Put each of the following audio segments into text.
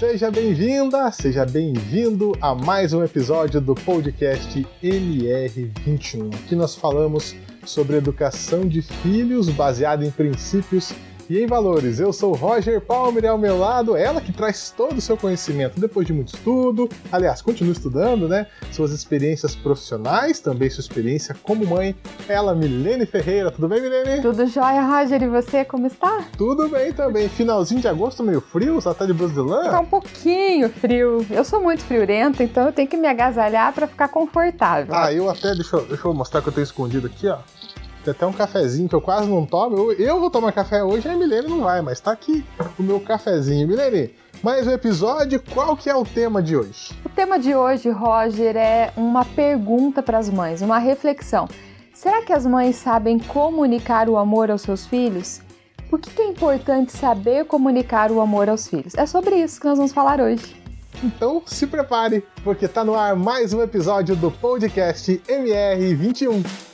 Seja bem-vinda, seja bem-vindo a mais um episódio do podcast MR21. Aqui nós falamos sobre educação de filhos baseada em princípios e em valores. Eu sou Roger Palmer e ao meu lado ela que traz todo o seu conhecimento depois de muito estudo. Aliás, continua estudando, né? Suas experiências profissionais, também sua experiência como mãe. Ela, Milene Ferreira. Tudo bem, Milene? Tudo jóia, Roger. E você, como está? Tudo bem também. Finalzinho de agosto, meio frio, só tá de blusa de lã? Tá um pouquinho frio. Eu sou muito friorenta, então eu tenho que me agasalhar para ficar confortável. Ah, eu até, deixa eu, deixa eu mostrar que eu tenho escondido aqui, ó. Tem até um cafezinho que eu quase não tomo. Eu, eu vou tomar café hoje, a Milene não vai, mas tá aqui o meu cafezinho. Milene, mais um episódio, qual que é o tema de hoje? O tema de hoje, Roger, é uma pergunta para as mães, uma reflexão. Será que as mães sabem comunicar o amor aos seus filhos? Por que é importante saber comunicar o amor aos filhos? É sobre isso que nós vamos falar hoje. Então se prepare, porque tá no ar mais um episódio do podcast MR21.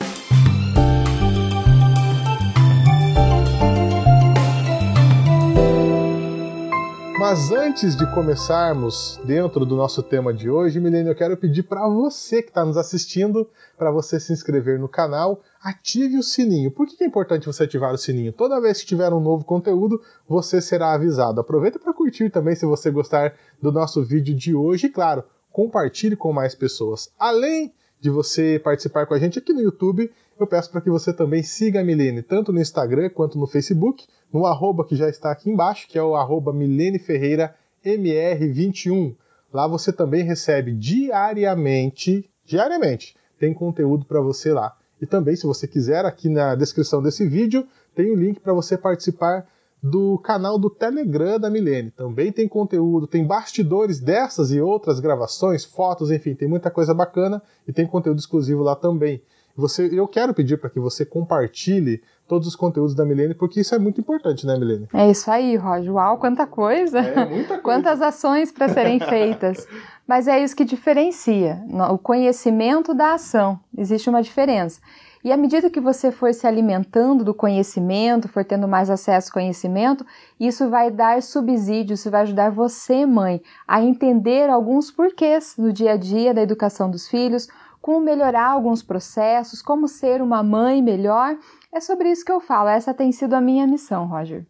Mas antes de começarmos dentro do nosso tema de hoje, Milene, eu quero pedir para você que está nos assistindo, para você se inscrever no canal, ative o sininho. Por que é importante você ativar o sininho? Toda vez que tiver um novo conteúdo, você será avisado. Aproveita para curtir também se você gostar do nosso vídeo de hoje e, claro, compartilhe com mais pessoas. Além de você participar com a gente aqui no YouTube, eu peço para que você também siga a Milene, tanto no Instagram quanto no Facebook, no arroba que já está aqui embaixo, que é o arroba Milene Ferreira MR21. Lá você também recebe diariamente, diariamente, tem conteúdo para você lá. E também, se você quiser, aqui na descrição desse vídeo, tem o um link para você participar do canal do Telegram da Milene. Também tem conteúdo, tem bastidores dessas e outras gravações, fotos, enfim, tem muita coisa bacana e tem conteúdo exclusivo lá também. Você, eu quero pedir para que você compartilhe todos os conteúdos da Milene, porque isso é muito importante, né, Milene? É isso aí, Roger. Uau, quanta coisa! É, muita coisa. Quantas ações para serem feitas. Mas é isso que diferencia o conhecimento da ação. Existe uma diferença. E à medida que você for se alimentando do conhecimento, for tendo mais acesso ao conhecimento, isso vai dar subsídio, isso vai ajudar você, mãe, a entender alguns porquês no dia a dia da educação dos filhos, como melhorar alguns processos, como ser uma mãe melhor. É sobre isso que eu falo. Essa tem sido a minha missão, Roger.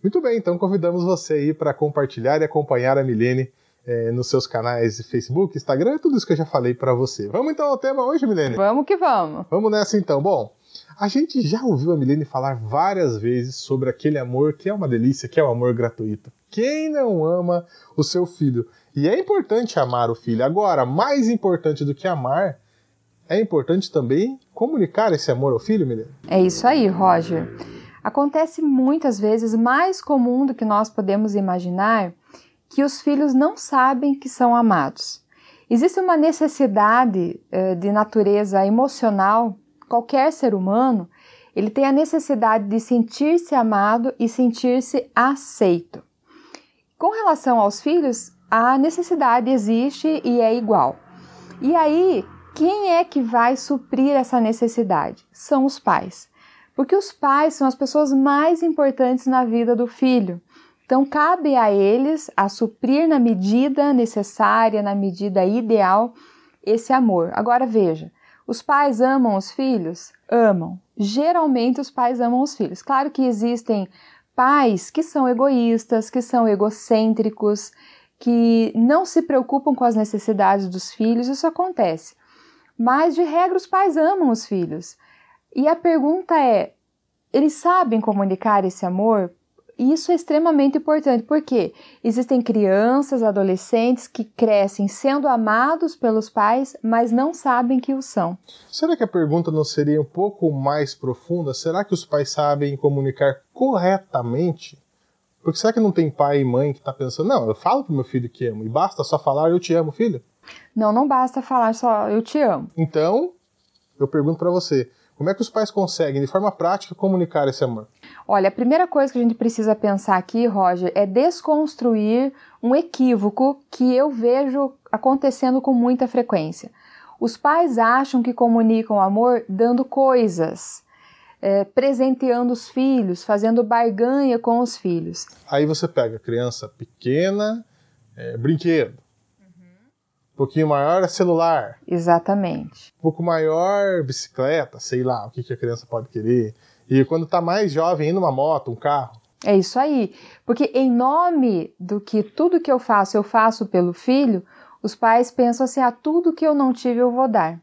Muito bem, então convidamos você aí para compartilhar e acompanhar a Milene é, nos seus canais de Facebook, Instagram, tudo isso que eu já falei para você. Vamos então ao tema hoje, Milene? Vamos que vamos. Vamos nessa então. Bom, a gente já ouviu a Milene falar várias vezes sobre aquele amor que é uma delícia, que é o amor gratuito. Quem não ama o seu filho? E é importante amar o filho. Agora, mais importante do que amar é importante também comunicar esse amor ao filho, Milena? É isso aí, Roger. Acontece muitas vezes, mais comum do que nós podemos imaginar, que os filhos não sabem que são amados. Existe uma necessidade eh, de natureza emocional, qualquer ser humano, ele tem a necessidade de sentir-se amado e sentir-se aceito. Com relação aos filhos, a necessidade existe e é igual. E aí, quem é que vai suprir essa necessidade? São os pais. Porque os pais são as pessoas mais importantes na vida do filho. Então, cabe a eles a suprir na medida necessária, na medida ideal, esse amor. Agora veja, os pais amam os filhos? Amam. Geralmente os pais amam os filhos. Claro que existem pais que são egoístas, que são egocêntricos, que não se preocupam com as necessidades dos filhos, isso acontece. Mas, de regra, os pais amam os filhos. E a pergunta é: eles sabem comunicar esse amor? Isso é extremamente importante, porque existem crianças, adolescentes que crescem sendo amados pelos pais, mas não sabem que o são. Será que a pergunta não seria um pouco mais profunda? Será que os pais sabem comunicar corretamente? Porque será que não tem pai e mãe que está pensando, não, eu falo pro meu filho que amo, e basta só falar eu te amo, filho? Não, não basta falar só eu te amo. Então, eu pergunto para você, como é que os pais conseguem, de forma prática, comunicar esse amor? Olha, a primeira coisa que a gente precisa pensar aqui, Roger, é desconstruir um equívoco que eu vejo acontecendo com muita frequência. Os pais acham que comunicam amor dando coisas, é, presenteando os filhos, fazendo barganha com os filhos. Aí você pega a criança pequena, é brinquedo. Um pouquinho maior é celular. Exatamente. Um pouco maior, bicicleta, sei lá, o que, que a criança pode querer. E quando tá mais jovem, indo uma moto, um carro. É isso aí. Porque em nome do que tudo que eu faço, eu faço pelo filho, os pais pensam assim: ah, tudo que eu não tive, eu vou dar.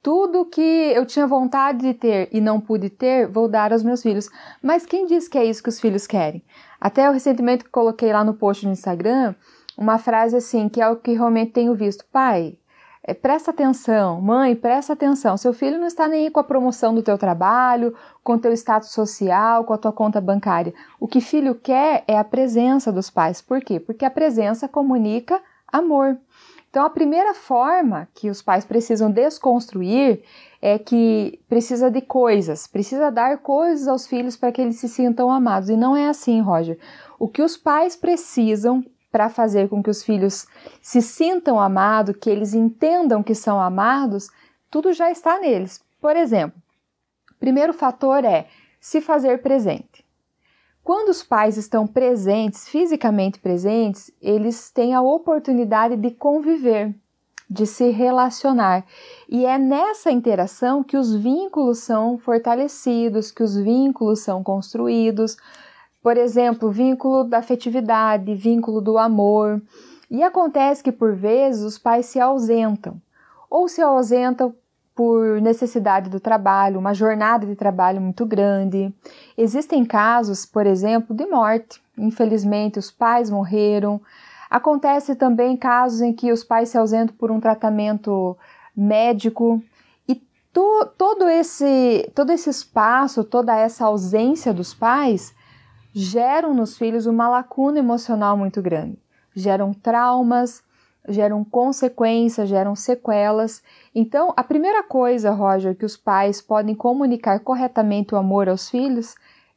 Tudo que eu tinha vontade de ter e não pude ter, vou dar aos meus filhos. Mas quem diz que é isso que os filhos querem? Até eu recentemente coloquei lá no post no Instagram uma frase assim, que é o que realmente tenho visto. Pai, é, presta atenção, mãe, presta atenção. Seu filho não está nem aí com a promoção do teu trabalho, com o teu status social, com a tua conta bancária. O que filho quer é a presença dos pais. Por quê? Porque a presença comunica amor. Então, a primeira forma que os pais precisam desconstruir é que precisa de coisas, precisa dar coisas aos filhos para que eles se sintam amados. E não é assim, Roger. O que os pais precisam para fazer com que os filhos se sintam amados, que eles entendam que são amados, tudo já está neles. Por exemplo, primeiro fator é se fazer presente. Quando os pais estão presentes, fisicamente presentes, eles têm a oportunidade de conviver, de se relacionar. E é nessa interação que os vínculos são fortalecidos, que os vínculos são construídos. Por exemplo, vínculo da afetividade, vínculo do amor. E acontece que por vezes os pais se ausentam, ou se ausentam por necessidade do trabalho, uma jornada de trabalho muito grande. Existem casos, por exemplo, de morte. Infelizmente, os pais morreram. Acontece também casos em que os pais se ausentam por um tratamento médico. E to, todo, esse, todo esse espaço, toda essa ausência dos pais geram nos filhos uma lacuna emocional muito grande. Geram traumas, geram consequências, geram sequelas. Então, a primeira coisa, Roger, que os pais podem comunicar corretamente o amor aos filhos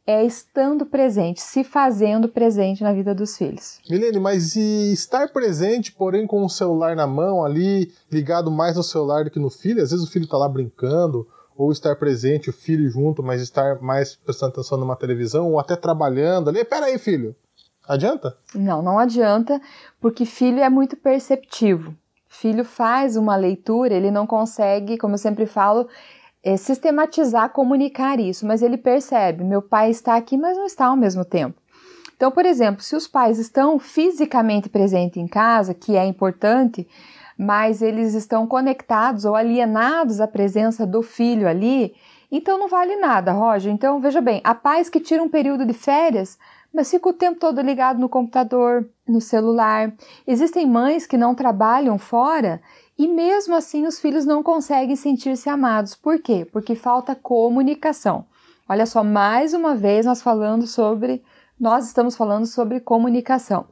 é estando presente, se fazendo presente na vida dos filhos. Milene, mas e estar presente, porém com o celular na mão ali, ligado mais no celular do que no filho? Às vezes o filho está lá brincando, ou estar presente, o filho junto, mas estar mais prestando atenção numa televisão, ou até trabalhando ali. Pera aí, filho, Adianta? Não, não adianta, porque filho é muito perceptivo. Filho faz uma leitura, ele não consegue, como eu sempre falo, é, sistematizar, comunicar isso, mas ele percebe: meu pai está aqui, mas não está ao mesmo tempo. Então, por exemplo, se os pais estão fisicamente presentes em casa, que é importante, mas eles estão conectados ou alienados à presença do filho ali, então não vale nada, Roger. Então, veja bem, há pais que tiram um período de férias mas fica o tempo todo ligado no computador, no celular. Existem mães que não trabalham fora e mesmo assim os filhos não conseguem sentir-se amados. Por quê? Porque falta comunicação. Olha só, mais uma vez nós falando sobre, nós estamos falando sobre comunicação.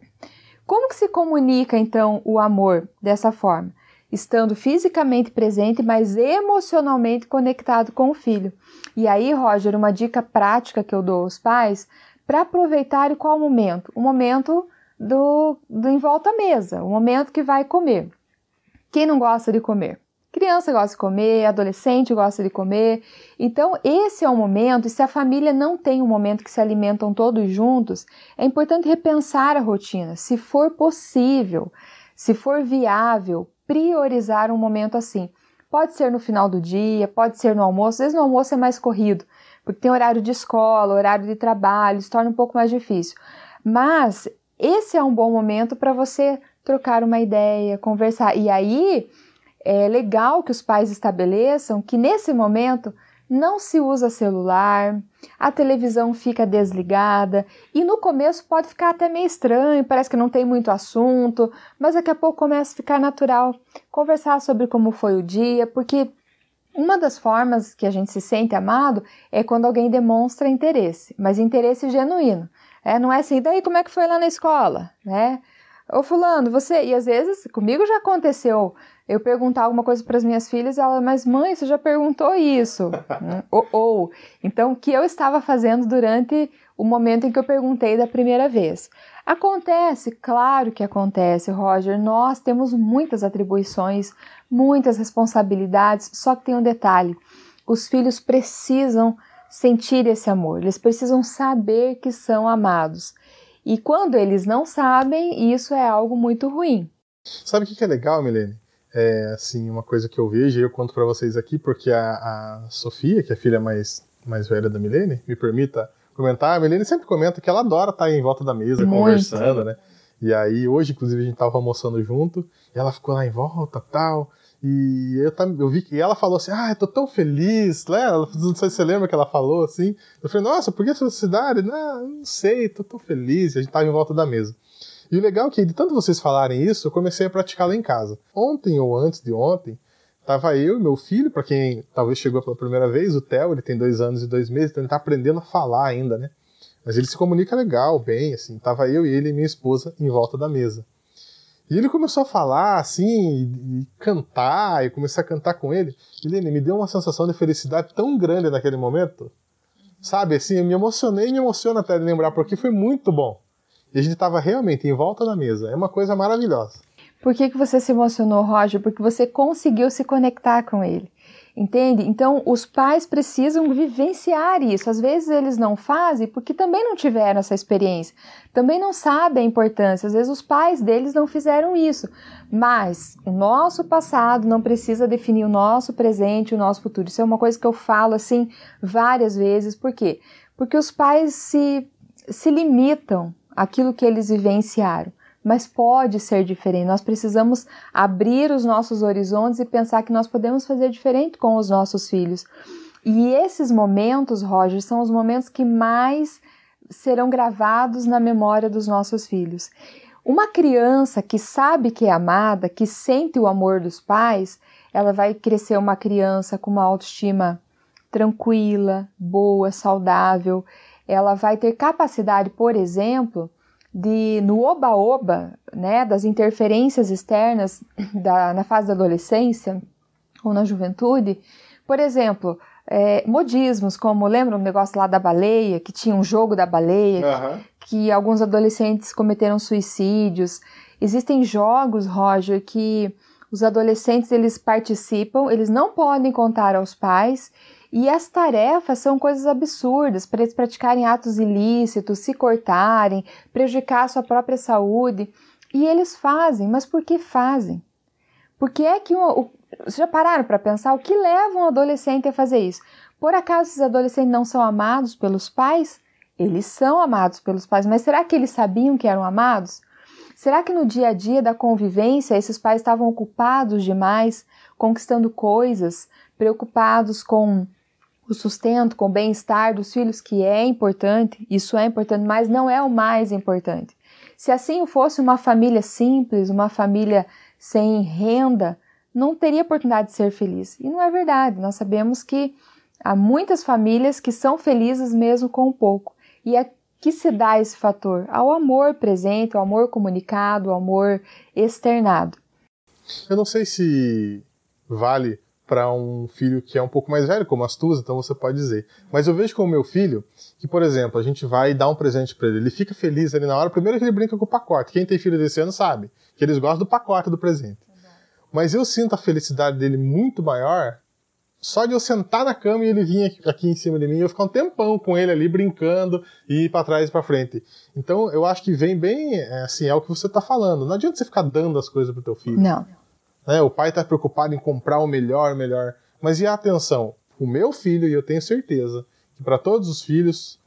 Como que se comunica então o amor dessa forma? Estando fisicamente presente, mas emocionalmente conectado com o filho. E aí, Roger, uma dica prática que eu dou aos pais para aproveitar qual momento? O momento do, do em volta à mesa, o momento que vai comer. Quem não gosta de comer? Criança gosta de comer, adolescente gosta de comer. Então, esse é o momento, e se a família não tem um momento que se alimentam todos juntos, é importante repensar a rotina, se for possível, se for viável, priorizar um momento assim. Pode ser no final do dia, pode ser no almoço, às vezes no almoço é mais corrido, porque tem horário de escola, horário de trabalho, se torna um pouco mais difícil. Mas esse é um bom momento para você trocar uma ideia, conversar. E aí é legal que os pais estabeleçam que nesse momento não se usa celular, a televisão fica desligada e no começo pode ficar até meio estranho, parece que não tem muito assunto, mas daqui a pouco começa a ficar natural conversar sobre como foi o dia, porque uma das formas que a gente se sente amado é quando alguém demonstra interesse, mas interesse genuíno. É, não é assim, daí como é que foi lá na escola, né? Ô fulano, você, e às vezes comigo já aconteceu eu perguntar alguma coisa para as minhas filhas, ela, mas mãe, você já perguntou isso? Hum, ou, ou, então, o que eu estava fazendo durante o momento em que eu perguntei da primeira vez? Acontece, claro que acontece, Roger. Nós temos muitas atribuições, muitas responsabilidades, só que tem um detalhe: os filhos precisam sentir esse amor, eles precisam saber que são amados. E quando eles não sabem, isso é algo muito ruim. Sabe o que é legal, Milene? É, assim, uma coisa que eu vejo e eu conto para vocês aqui, porque a, a, Sofia, que é a filha mais, mais velha da Milene, me permita comentar, a Milene sempre comenta que ela adora estar em volta da mesa, Muito. conversando, né? E aí, hoje, inclusive, a gente tava almoçando junto, e ela ficou lá em volta tal. E eu, eu vi que ela falou assim: Ah, eu tô tão feliz, né? Não sei se você lembra que ela falou assim. Eu falei: Nossa, por que felicidade? Não, não sei, tô tão feliz. E a gente tava em volta da mesa. E o legal é que, de tanto vocês falarem isso, eu comecei a praticar lá em casa. Ontem ou antes de ontem, tava eu e meu filho, para quem talvez chegou pela primeira vez, o Theo, ele tem dois anos e dois meses, então ele tá aprendendo a falar ainda, né? Mas ele se comunica legal, bem, assim. Tava eu e ele e minha esposa em volta da mesa. E ele começou a falar, assim, e, e cantar, e comecei a cantar com ele. Ele me deu uma sensação de felicidade tão grande naquele momento. Sabe, assim, eu me emocionei e me emociona até de lembrar, porque foi muito bom. E a gente estava realmente em volta da mesa. É uma coisa maravilhosa. Por que, que você se emocionou, Roger? Porque você conseguiu se conectar com ele. Entende? Então, os pais precisam vivenciar isso. Às vezes eles não fazem porque também não tiveram essa experiência, também não sabem a importância. Às vezes os pais deles não fizeram isso. Mas o nosso passado não precisa definir o nosso presente, o nosso futuro. Isso é uma coisa que eu falo assim várias vezes. Por quê? Porque os pais se, se limitam àquilo que eles vivenciaram mas pode ser diferente. Nós precisamos abrir os nossos horizontes e pensar que nós podemos fazer diferente com os nossos filhos. E esses momentos, Roger, são os momentos que mais serão gravados na memória dos nossos filhos. Uma criança que sabe que é amada, que sente o amor dos pais, ela vai crescer uma criança com uma autoestima tranquila, boa, saudável. Ela vai ter capacidade, por exemplo, de no oba-oba, né, das interferências externas da, na fase da adolescência ou na juventude, por exemplo, é, modismos, como lembra um negócio lá da baleia, que tinha um jogo da baleia, uhum. que, que alguns adolescentes cometeram suicídios. Existem jogos, Roger, que os adolescentes eles participam, eles não podem contar aos pais e as tarefas são coisas absurdas para eles praticarem atos ilícitos, se cortarem, prejudicar a sua própria saúde. E eles fazem, mas por que fazem? Por que é que o, o, vocês já pararam para pensar o que leva um adolescente a fazer isso? Por acaso esses adolescentes não são amados pelos pais? Eles são amados pelos pais, mas será que eles sabiam que eram amados? Será que no dia a dia da convivência esses pais estavam ocupados demais, conquistando coisas, preocupados com o sustento, com o bem-estar dos filhos, que é importante, isso é importante, mas não é o mais importante. Se assim fosse uma família simples, uma família sem renda, não teria oportunidade de ser feliz. E não é verdade. Nós sabemos que há muitas famílias que são felizes mesmo com pouco. E a que se dá esse fator? Ao amor presente, ao amor comunicado, ao amor externado. Eu não sei se vale para um filho que é um pouco mais velho, como as tuas, então você pode dizer. Mas eu vejo com o meu filho que, por exemplo, a gente vai dar um presente para ele, ele fica feliz ali na hora, primeiro que ele brinca com o pacote. Quem tem filho desse ano sabe que eles gostam do pacote do presente. Mas eu sinto a felicidade dele muito maior só de eu sentar na cama e ele vir aqui em cima de mim, eu ficar um tempão com ele ali brincando e ir para trás e para frente. Então eu acho que vem bem, é, assim, é o que você está falando. Não adianta você ficar dando as coisas pro teu filho. Não. Né? O pai está preocupado em comprar o melhor, melhor. Mas e a atenção? O meu filho, e eu tenho certeza que para todos os filhos,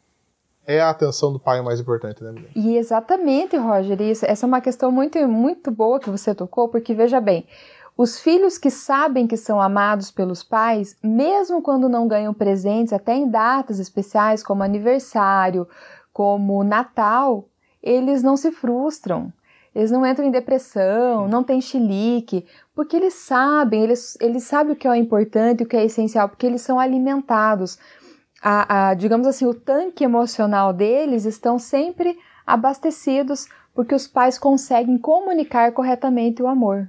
é a atenção do pai o mais importante, né, E exatamente, Roger, isso, essa é uma questão muito, muito boa que você tocou, porque veja bem, os filhos que sabem que são amados pelos pais, mesmo quando não ganham presentes, até em datas especiais como aniversário, como Natal, eles não se frustram. Eles não entram em depressão, não tem chilique, porque eles sabem, eles, eles sabem o que é importante, o que é essencial, porque eles são alimentados. A, a, digamos assim, o tanque emocional deles estão sempre abastecidos porque os pais conseguem comunicar corretamente o amor.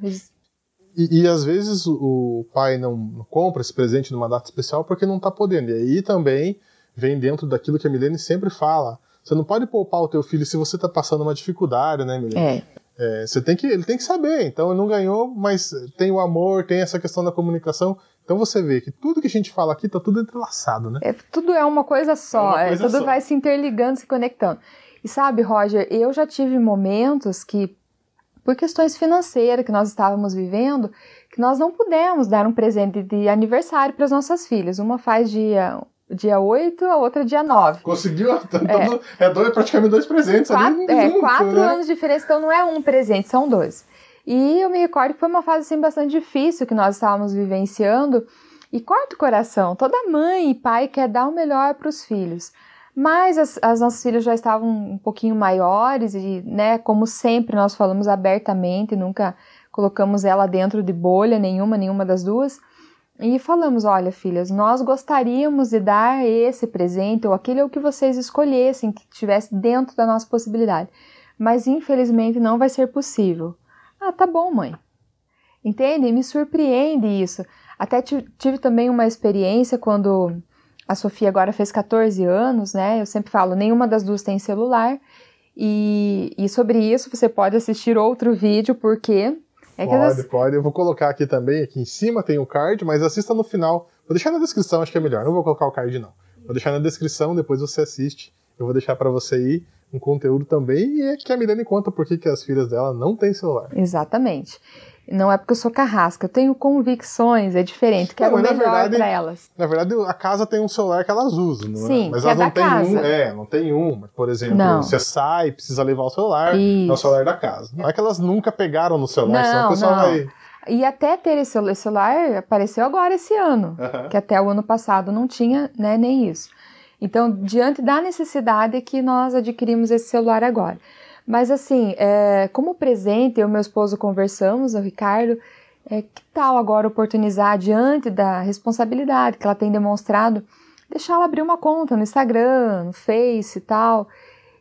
E, e, às vezes o, pai não compra esse presente numa data especial porque não está podendo. E aí também vem dentro daquilo que a Milene sempre fala. Você não pode poupar o teu filho se você está passando uma dificuldade, né, Milene? É. é. você tem que, ele tem que saber. Então, ele não ganhou, mas tem o amor, tem essa questão da comunicação. Então você vê que tudo que a gente fala aqui está tudo entrelaçado, né? É, tudo é uma coisa só, é uma coisa é, tudo só. vai se interligando, se conectando. E sabe, Roger, eu já tive momentos que, por questões financeiras que nós estávamos vivendo, que nós não pudemos dar um presente de aniversário para as nossas filhas. Uma faz dia dia 8, a outra dia 9. Conseguiu? Então, é, é dois, praticamente dois presentes quatro. É, junto, quatro né? anos de diferença, então não é um presente, são dois. E eu me recordo que foi uma fase assim, bastante difícil que nós estávamos vivenciando. E corta o coração, toda mãe e pai quer dar o melhor para os filhos. Mas as, as, nossas filhas já estavam um pouquinho maiores e, né, como sempre, nós falamos abertamente, nunca colocamos ela dentro de bolha nenhuma, nenhuma das duas. E falamos: olha, filhas, nós gostaríamos de dar esse presente ou aquele ou que vocês escolhessem, que estivesse dentro da nossa possibilidade. Mas infelizmente não vai ser possível. Ah, tá bom, mãe. Entende? Me surpreende isso. Até tive também uma experiência quando a Sofia agora fez 14 anos, né? Eu sempre falo, nenhuma das duas tem celular. E, e sobre isso você pode assistir outro vídeo, porque é pode, pode. Eu vou colocar aqui também, aqui em cima tem o card, mas assista no final. Vou deixar na descrição, acho que é melhor. Não vou colocar o card, não. Vou deixar na descrição, depois você assiste. Eu vou deixar para você aí um conteúdo também. E é que a Milene conta por que as filhas dela não têm celular. Exatamente. Não é porque eu sou carrasca, eu tenho convicções, é diferente, quero não, o melhor para elas. Na verdade, a casa tem um celular que elas usam, não é? Sim, é? Mas elas é não têm um, é, não tem um, mas, por exemplo, não. você sai, precisa levar o celular, Isso. é o celular da casa. Não é que elas nunca pegaram no celular, não, senão o pessoal não. vai. E até ter esse celular apareceu agora esse ano, que até o ano passado não tinha né, nem isso. Então, diante da necessidade é que nós adquirimos esse celular agora. Mas assim, é, como presente, eu e meu esposo conversamos, o Ricardo, é, que tal agora oportunizar diante da responsabilidade que ela tem demonstrado, deixar ela abrir uma conta no Instagram, no Face e tal.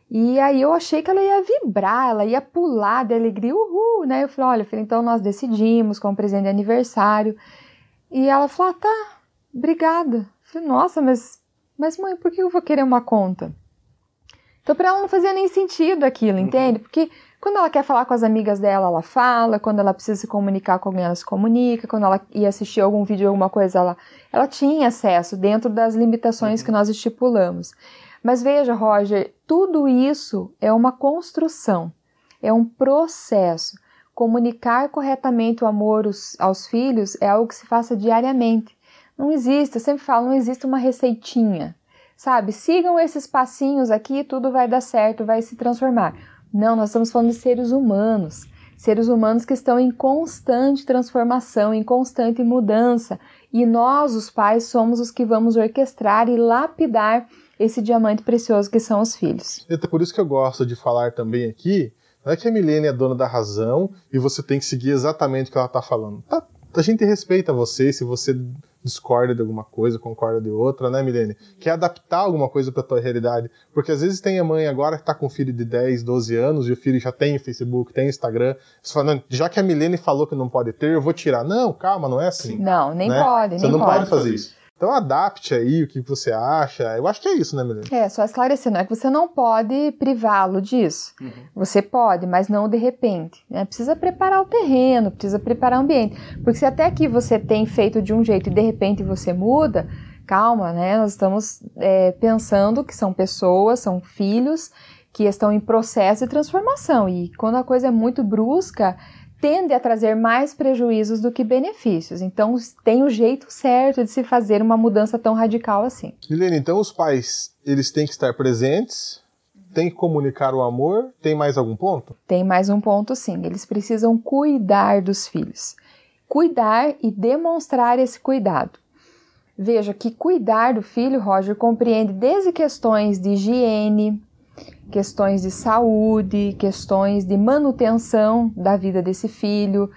E aí eu achei que ela ia vibrar, ela ia pular de alegria, uhul, né? Eu falei, olha, filha, então nós decidimos com um presente de aniversário. E ela falou, ah, tá, obrigada. Eu falei, nossa, mas, mas mãe, por que eu vou querer uma conta? Então para ela não fazia nem sentido aquilo, entende? Porque quando ela quer falar com as amigas dela, ela fala, quando ela precisa se comunicar com alguém, ela se comunica, quando ela ia assistir algum vídeo, alguma coisa, ela, ela tinha acesso dentro das limitações que nós estipulamos. Mas veja, Roger, tudo isso é uma construção, é um processo. Comunicar corretamente o amor aos, aos filhos é algo que se faça diariamente. Não existe, eu sempre falo, não existe uma receitinha. Sabe, sigam esses passinhos aqui tudo vai dar certo, vai se transformar. Não, nós estamos falando de seres humanos. Seres humanos que estão em constante transformação, em constante mudança. E nós, os pais, somos os que vamos orquestrar e lapidar esse diamante precioso que são os filhos. É por isso que eu gosto de falar também aqui. Não é que a Milene é dona da razão e você tem que seguir exatamente o que ela está falando. Tá, a gente respeita você se você discorda de alguma coisa, concorda de outra, né, Milene? Quer adaptar alguma coisa para tua realidade. Porque às vezes tem a mãe agora que tá com um filho de 10, 12 anos e o filho já tem Facebook, tem Instagram. Você fala, não, já que a Milene falou que não pode ter, eu vou tirar. Não, calma, não é assim. Não, nem né? pode, Você nem não pode fazer isso. Então adapte aí o que você acha. Eu acho que é isso, né, Milene? É, só esclarecendo, é que você não pode privá-lo disso. Uhum. Você pode, mas não de repente. Né? Precisa preparar o terreno, precisa preparar o ambiente. Porque se até aqui você tem feito de um jeito e de repente você muda, calma, né? Nós estamos é, pensando que são pessoas, são filhos que estão em processo de transformação. E quando a coisa é muito brusca, tende a trazer mais prejuízos do que benefícios. Então, tem o jeito certo de se fazer uma mudança tão radical assim. Milene, então os pais, eles têm que estar presentes, têm que comunicar o amor. Tem mais algum ponto? Tem mais um ponto sim. Eles precisam cuidar dos filhos. Cuidar e demonstrar esse cuidado. Veja que cuidar do filho, Roger, compreende desde questões de higiene, questões de saúde, questões de manutenção da vida desse filho,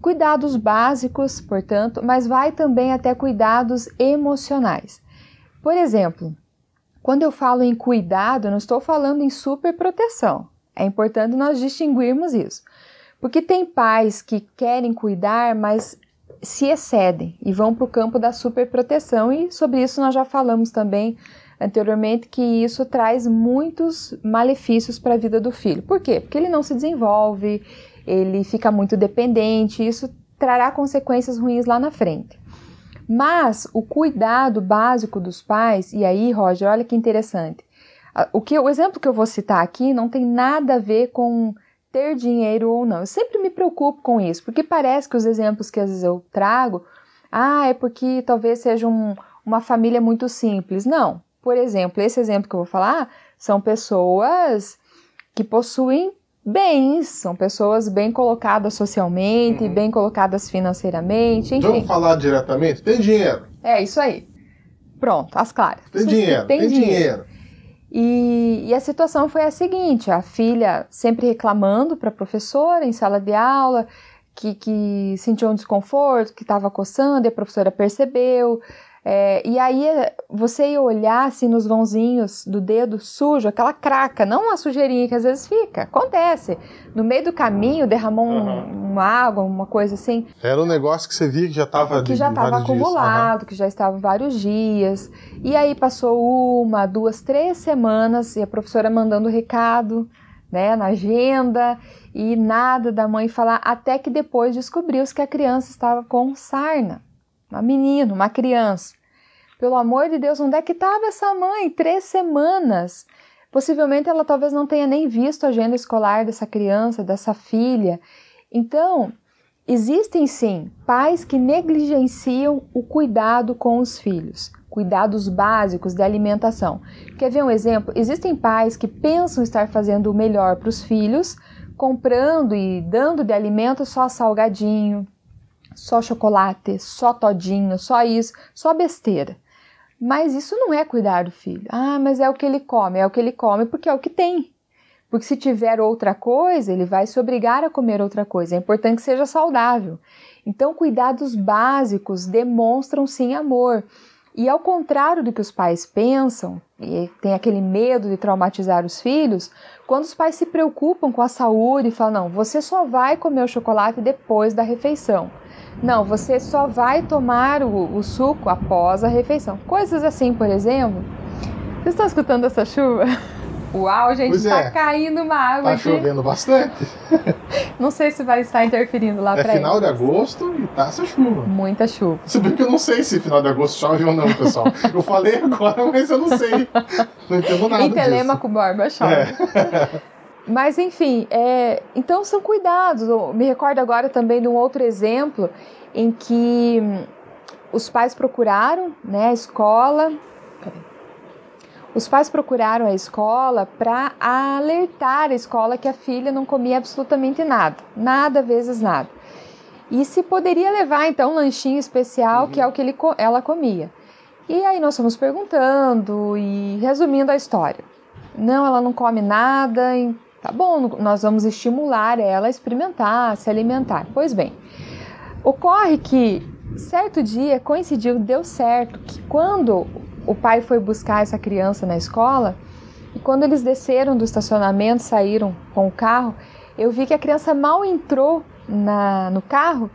cuidados básicos, portanto, mas vai também até cuidados emocionais. Por exemplo, quando eu falo em cuidado, eu não estou falando em superproteção. É importante nós distinguirmos isso. Porque tem pais que querem cuidar, mas se excedem e vão para o campo da superproteção, e sobre isso nós já falamos também anteriormente que isso traz muitos malefícios para a vida do filho. Por quê? Porque ele não se desenvolve, ele fica muito dependente, isso trará consequências ruins lá na frente. Mas o cuidado básico dos pais, e aí, Roger, olha que interessante. O, que, o exemplo que eu vou citar aqui não tem nada a ver com ter dinheiro ou não. Eu sempre me preocupo com isso, porque parece que os exemplos que às vezes eu trago, ah, é porque talvez seja um, uma família muito simples. Não. Por exemplo, esse exemplo que eu vou falar são pessoas que possuem bens, são pessoas bem colocadas socialmente, uhum. bem colocadas financeiramente, enfim. Vamos falar diretamente? Tem dinheiro. É, isso aí. Pronto, as claras. Tem dinheiro, tem, tem dinheiro. dinheiro. E, e, a situação foi a seguinte: a filha sempre reclamando para a professora em sala de aula que, que sentiu um desconforto, que estava coçando, e a professora percebeu. É, e aí você ia olhar assim nos vãozinhos do dedo sujo, aquela craca, não uma sujeirinha que às vezes fica, acontece. No meio do caminho derramou um, uma água, uma coisa assim. Era um negócio que você via que já estava que já estava acumulado, uhum. que já estava vários dias. E aí passou uma, duas, três semanas e a professora mandando recado, né, na agenda e nada da mãe falar, até que depois descobriu-se que a criança estava com sarna uma menina, uma criança. Pelo amor de Deus, onde é que estava essa mãe? Três semanas. Possivelmente ela talvez não tenha nem visto a agenda escolar dessa criança, dessa filha. Então, existem sim pais que negligenciam o cuidado com os filhos, cuidados básicos de alimentação. Quer ver um exemplo? Existem pais que pensam estar fazendo o melhor para os filhos, comprando e dando de alimento só salgadinho, só chocolate, só todinho, só isso, só besteira. Mas isso não é cuidar do filho. Ah, mas é o que ele come, é o que ele come porque é o que tem. Porque se tiver outra coisa, ele vai se obrigar a comer outra coisa. É importante que seja saudável. Então, cuidados básicos demonstram sim amor. E ao contrário do que os pais pensam, e tem aquele medo de traumatizar os filhos, quando os pais se preocupam com a saúde e falam: não, você só vai comer o chocolate depois da refeição. Não, você só vai tomar o, o suco após a refeição. Coisas assim, por exemplo. Vocês estão escutando essa chuva? Uau, gente, está é. caindo uma água Está chovendo bastante. Não sei se vai estar interferindo lá é final eles. de agosto e tá essa chuva. Muita chuva. Se bem que eu não sei se final de agosto chove ou não, pessoal. Eu falei agora, mas eu não sei. Não entendo nada Em Telemaco Borba chove. É. Mas enfim, é, então são cuidados. Eu me recordo agora também de um outro exemplo em que hum, os pais procuraram né, a escola. Os pais procuraram a escola para alertar a escola que a filha não comia absolutamente nada, nada vezes nada. E se poderia levar então um lanchinho especial, uhum. que é o que ele, ela comia. E aí nós fomos perguntando e resumindo a história. Não, ela não come nada, Tá bom, nós vamos estimular ela a experimentar, a se alimentar. Pois bem, ocorre que certo dia coincidiu, deu certo, que quando o pai foi buscar essa criança na escola, e quando eles desceram do estacionamento, saíram com o carro, eu vi que a criança mal entrou na, no carro,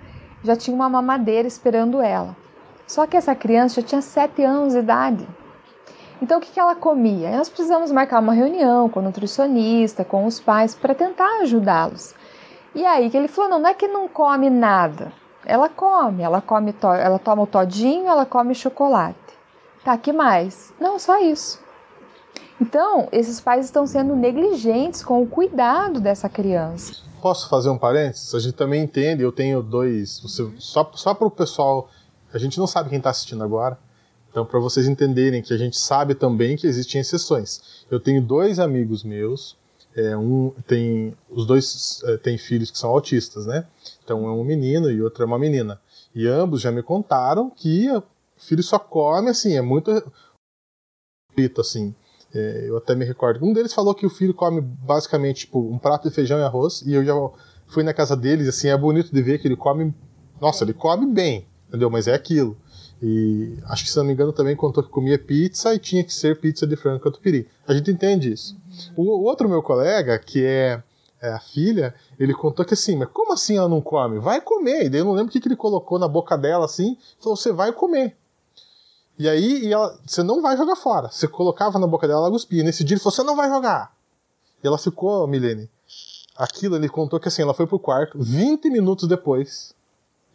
já tinha uma mamadeira esperando ela. Só que essa criança já tinha sete anos de idade. Então, o que, que ela comia? Nós precisamos marcar uma reunião com o nutricionista, com os pais, para tentar ajudá-los. E aí que ele falou: não, não é que não come nada. Ela come, ela come, ela toma o todinho, ela come chocolate. Tá, que mais? Não, só isso. Então, esses pais estão sendo negligentes com o cuidado dessa criança. Posso fazer um parênteses? A gente também entende, eu tenho dois. Você, só só para o pessoal, a gente não sabe quem está assistindo agora. Então, para vocês entenderem que a gente sabe também que existem exceções. Eu tenho dois amigos meus, é, um tem os dois é, têm filhos que são autistas, né? Então, um é um menino e outro é uma menina. E ambos já me contaram que o filho só come assim, é muito repito assim. É, eu até me recordo. Um deles falou que o filho come basicamente tipo um prato de feijão e arroz e eu já fui na casa deles, assim, é bonito de ver que ele come, nossa, ele come bem, entendeu? Mas é aquilo. E acho que, se não me engano, também contou que comia pizza e tinha que ser pizza de frango catupiry. A gente entende isso. O, o, outro meu colega, que é, é, a filha, ele contou que assim, mas como assim ela não come? Vai comer. E daí eu não lembro o que, que ele colocou na boca dela assim, falou: você vai comer. E aí e ela, você não vai jogar fora. Você colocava na boca dela, ela cuspia. Nesse dia ele falou: você não vai jogar. E ela ficou, Milene. Aquilo ele contou que assim, ela foi pro quarto, 20 minutos depois,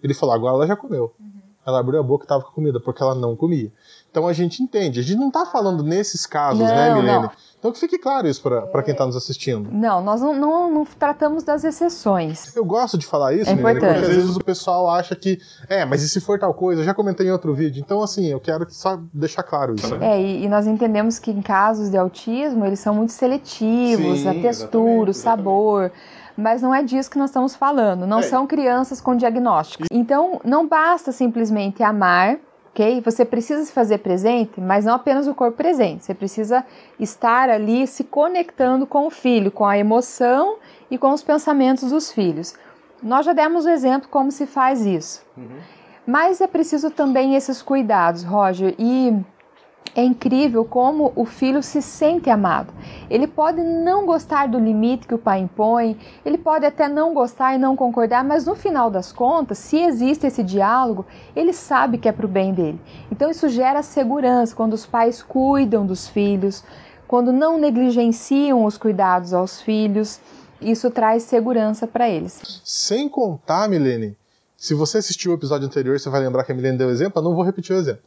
ele falou: agora ela já comeu. Uhum. Ela abriu a boca e estava com comida, porque ela não comia. Então a gente entende. A gente não está falando nesses casos, né, não, né, Milene? Não. Então que fique claro isso para quem está nos assistindo. Não, nós não, não, não, tratamos das exceções. Eu gosto de falar isso, é Milene, porque às vezes o pessoal acha que, é, mas e se for tal coisa? Eu já comentei em outro vídeo. Então, assim, eu quero só deixar claro isso. É, e, e nós entendemos que em casos de autismo, eles são muito seletivos, Sim, a textura, o sabor mas não é disso que nós estamos falando. Não é. são crianças com diagnóstico. Então, não basta simplesmente amar ok? Você precisa se fazer presente, mas não apenas o corpo presente. Você precisa estar ali se conectando com o filho, com a emoção e com os pensamentos dos filhos. Nós já demos o exemplo como se faz isso. Uhum. Mas é preciso também esses cuidados, Roger, e é incrível como o filho se sente amado. Ele pode não gostar do limite que o pai impõe, ele pode até não gostar e não concordar, mas no final das contas, se existe esse diálogo, ele sabe que é para o bem dele. Então isso gera segurança quando os pais cuidam dos filhos, quando não negligenciam os cuidados aos filhos, isso traz segurança para eles. Sem contar, Milene, se você assistiu o episódio anterior, você vai lembrar que a Milene deu exemplo, eu não vou repetir o exemplo.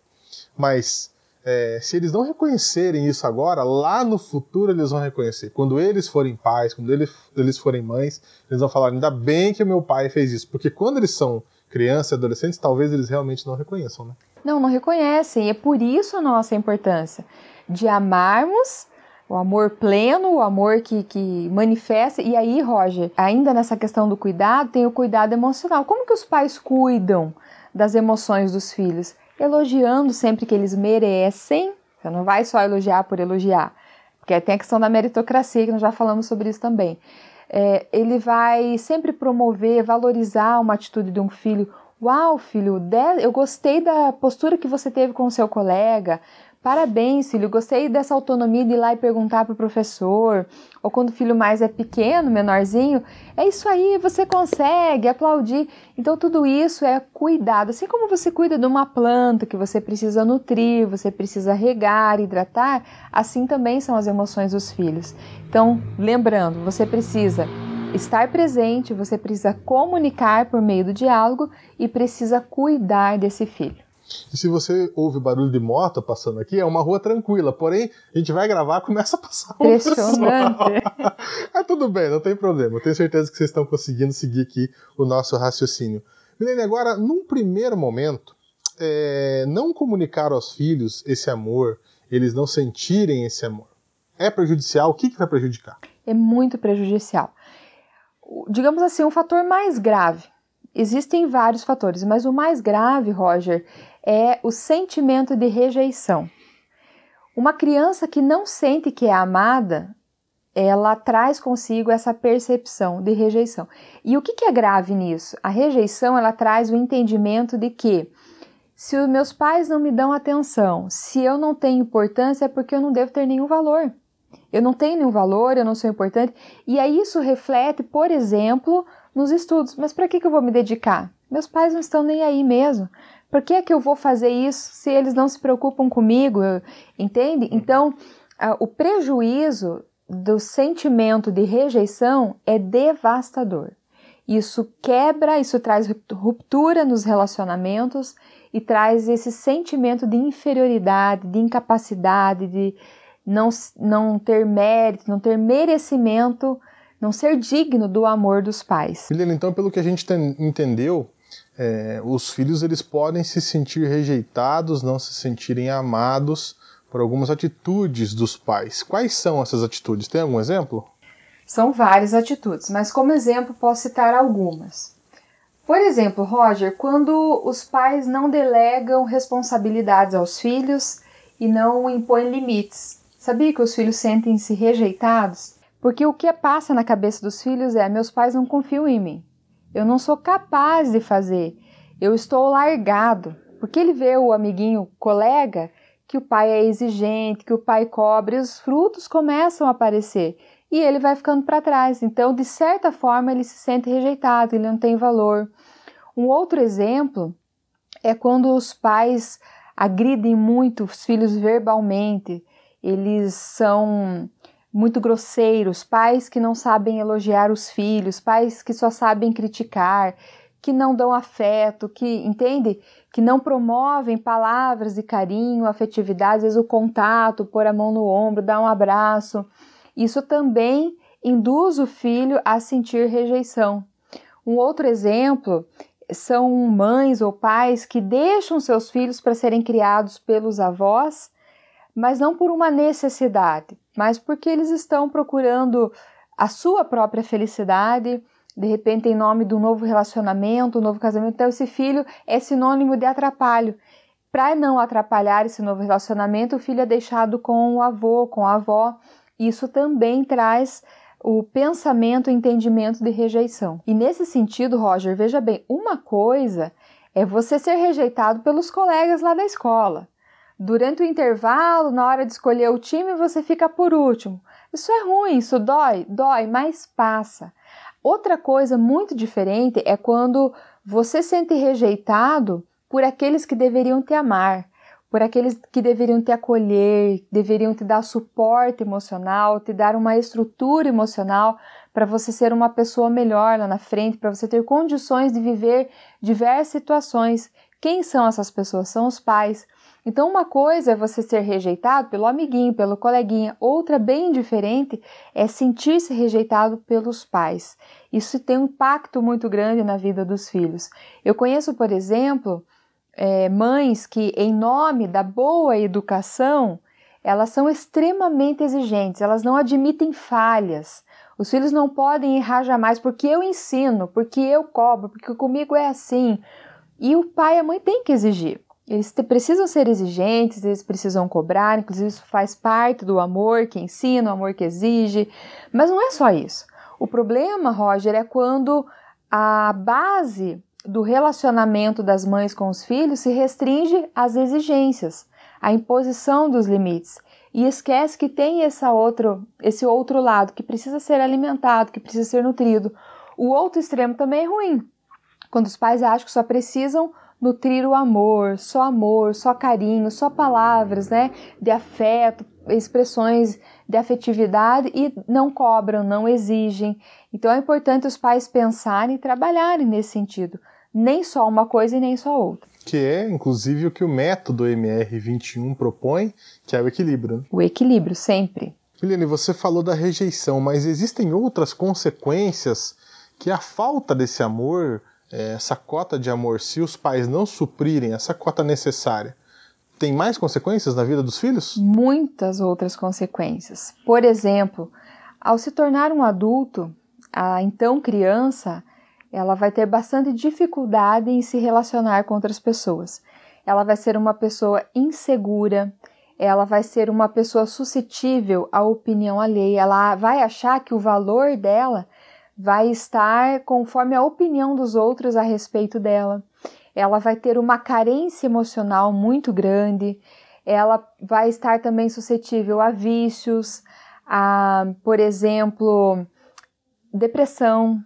Mas é, se eles não reconhecerem isso agora, lá no futuro eles vão reconhecer. Quando eles forem pais, quando eles, eles forem mães, eles vão falar: ainda bem que o meu pai fez isso. Porque quando eles são crianças e adolescentes, talvez eles realmente não reconheçam, né? Não, não reconhecem. E é por isso a nossa importância de amarmos o amor pleno, o amor que, que manifesta. E aí, Roger, ainda nessa questão do cuidado, tem o cuidado emocional. Como que os pais cuidam das emoções dos filhos? Elogiando sempre que eles merecem. Você não vai só elogiar por elogiar, porque tem a questão da meritocracia, que nós já falamos sobre isso também. É, ele vai sempre promover, valorizar uma atitude de um filho. Uau, filho, eu gostei da postura que você teve com o seu colega. Parabéns, filho, gostei dessa autonomia de ir lá e perguntar para o professor. Ou quando o filho mais é pequeno, menorzinho, é isso aí, você consegue, aplaudir. Então, tudo isso é cuidado. Assim como você cuida de uma planta que você precisa nutrir, você precisa regar, hidratar, assim também são as emoções dos filhos. Então, lembrando, você precisa estar presente, você precisa comunicar por meio do diálogo e precisa cuidar desse filho. E se você ouve barulho de moto passando aqui, é uma rua tranquila. Porém, a gente vai gravar começa a passar um Impressionante. é tudo bem, não tem problema. Eu tenho certeza que vocês estão conseguindo seguir aqui o nosso raciocínio. Milene, agora, num primeiro momento, é, não comunicar aos filhos esse amor, eles não sentirem esse amor, é prejudicial? O que, que vai prejudicar? É muito prejudicial. Digamos assim, um fator mais grave. Existem vários fatores, mas o mais grave, Roger, é o sentimento de rejeição. Uma criança que não sente que é amada, ela traz consigo essa percepção de rejeição. E o que, é grave nisso? A rejeição ela traz o entendimento de que se os meus pais não me dão atenção, se eu não tenho importância, é porque eu não devo ter nenhum valor. Eu não tenho nenhum valor, eu não sou importante. E aí isso reflete, por exemplo, nos estudos. Mas para que, que eu vou me dedicar? Meus pais não estão nem aí mesmo. Por que, que eu vou fazer isso se eles não se preocupam comigo? Entende? Então, o prejuízo do sentimento de rejeição é devastador. Isso quebra, isso traz ruptura nos relacionamentos e traz esse sentimento de inferioridade, de incapacidade, de não, não ter mérito, não ter merecimento, não ser digno do amor dos pais. Milena, então, pelo que a gente entendeu, é, os filhos eles podem se sentir rejeitados, não se sentirem amados por algumas atitudes dos pais. Quais são essas atitudes? Tem algum exemplo? São várias atitudes, mas como exemplo posso citar algumas. Por exemplo, Roger, quando os pais não delegam responsabilidades aos filhos e não impõem limites. Sabia que os filhos sentem-se rejeitados? Porque o que passa na cabeça dos filhos é: meus pais não confiam em mim. Eu não sou capaz de fazer. Eu estou largado. Porque ele vê o amiguinho colega que o pai é exigente, que o pai cobre, os frutos começam a aparecer e ele vai ficando para trás. Então, de certa forma, ele se sente rejeitado, ele não tem valor. Um outro exemplo é quando os pais agridem muito os filhos verbalmente, eles são muito grosseiros, pais que não sabem elogiar os filhos, pais que só sabem criticar, que não dão afeto, que entende, que não promovem palavras de carinho, afetividade, às vezes o contato, pôr a mão no ombro, dar um abraço. Isso também induz o filho a sentir rejeição. Um outro exemplo são mães ou pais que deixam seus filhos para serem criados pelos avós, mas não por uma necessidade, mas porque eles estão procurando a sua própria felicidade, de repente em nome do novo relacionamento, um novo casamento. Então esse filho é sinônimo de atrapalho. Para não atrapalhar esse novo relacionamento, o filho é deixado com o avô, com a avó. Isso também traz o pensamento, o entendimento de rejeição. E nesse sentido, Roger, veja bem, uma coisa é você ser rejeitado pelos colegas lá da escola. Durante o intervalo, na hora de escolher o time, você fica por último. Isso é ruim, isso dói, dói, mas passa. Outra coisa muito diferente é quando você sente rejeitado por aqueles que deveriam te amar, por aqueles que deveriam te acolher, deveriam te dar suporte emocional, te dar uma estrutura emocional para você ser uma pessoa melhor lá na frente, para você ter condições de viver diversas situações. Quem são essas pessoas? São os pais. Então, uma coisa é você ser rejeitado pelo amiguinho, pelo coleguinha, outra bem diferente é sentir-se rejeitado pelos pais. Isso tem um impacto muito grande na vida dos filhos. Eu conheço, por exemplo, é, mães que, em nome da boa educação, elas são extremamente exigentes, elas não admitem falhas. Os filhos não podem errar jamais porque eu ensino, porque eu cobro, porque comigo é assim. E o pai e a mãe têm que exigir. Eles precisam ser exigentes, eles precisam cobrar, inclusive isso faz parte do amor que ensina, o amor que exige. Mas não é só isso. O problema, Roger, é quando a base do relacionamento das mães com os filhos se restringe às exigências, à imposição dos limites e esquece que tem essa outro, esse outro lado que precisa ser alimentado, que precisa ser nutrido. O outro extremo também é ruim, quando os pais acham que só precisam nutrir o amor, só amor, só carinho, só palavras, né, de afeto, expressões de afetividade e não cobram, não exigem. Então é importante os pais pensarem e trabalharem nesse sentido nem só uma coisa e nem só outra. Que é, inclusive, o que o método MR21 propõe, que é o equilíbrio. Né? O equilíbrio, sempre. Helene, você falou da rejeição, mas existem outras consequências que a falta desse amor, essa cota de amor, se os pais não suprirem essa cota necessária, tem mais consequências na vida dos filhos? Muitas outras consequências. Por exemplo, ao se tornar um adulto, a então criança, ela vai ter bastante dificuldade em se relacionar com outras pessoas. Ela vai ser uma pessoa insegura, ela vai ser uma pessoa suscetível à opinião alheia, ela vai achar que o valor dela vai estar conforme a opinião dos outros a respeito dela. Ela vai ter uma carência emocional muito grande, ela vai estar também suscetível a vícios, a, por exemplo, depressão,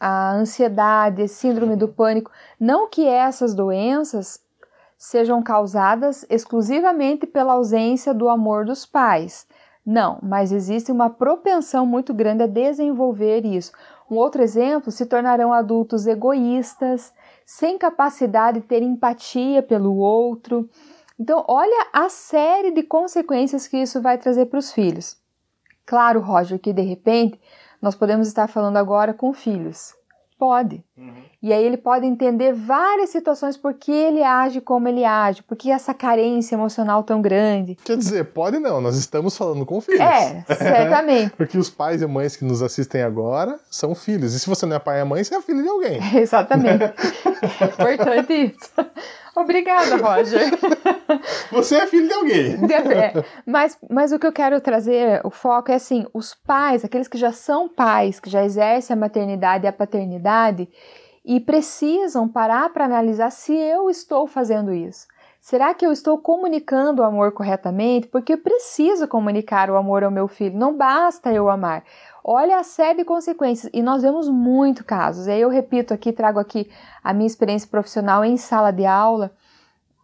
a ansiedade, síndrome do pânico, não que essas doenças sejam causadas exclusivamente pela ausência do amor dos pais. Não, mas existe uma propensão muito grande a desenvolver isso. Um outro exemplo, se tornarão adultos egoístas, sem capacidade de ter empatia pelo outro. Então, olha a série de consequências que isso vai trazer para os filhos. Claro, Roger, que de repente nós podemos estar falando agora com filhos. Pode. Uhum. E aí ele pode entender várias situações por que ele age como ele age, por que essa carência emocional tão grande. Quer dizer, pode não, nós estamos falando com filhos. É, certamente. Porque os pais e mães que nos assistem agora são filhos. E se você não é pai e mãe, você é filho de alguém. exatamente. Importante isso. Obrigada, Roger. Você é filho de alguém. É, mas, mas o que eu quero trazer, o foco é assim: os pais, aqueles que já são pais, que já exercem a maternidade e a paternidade, e precisam parar para analisar se eu estou fazendo isso. Será que eu estou comunicando o amor corretamente? Porque eu preciso comunicar o amor ao meu filho, não basta eu amar. Olha a série de consequências, e nós vemos muito casos. E aí eu repito aqui, trago aqui a minha experiência profissional em sala de aula,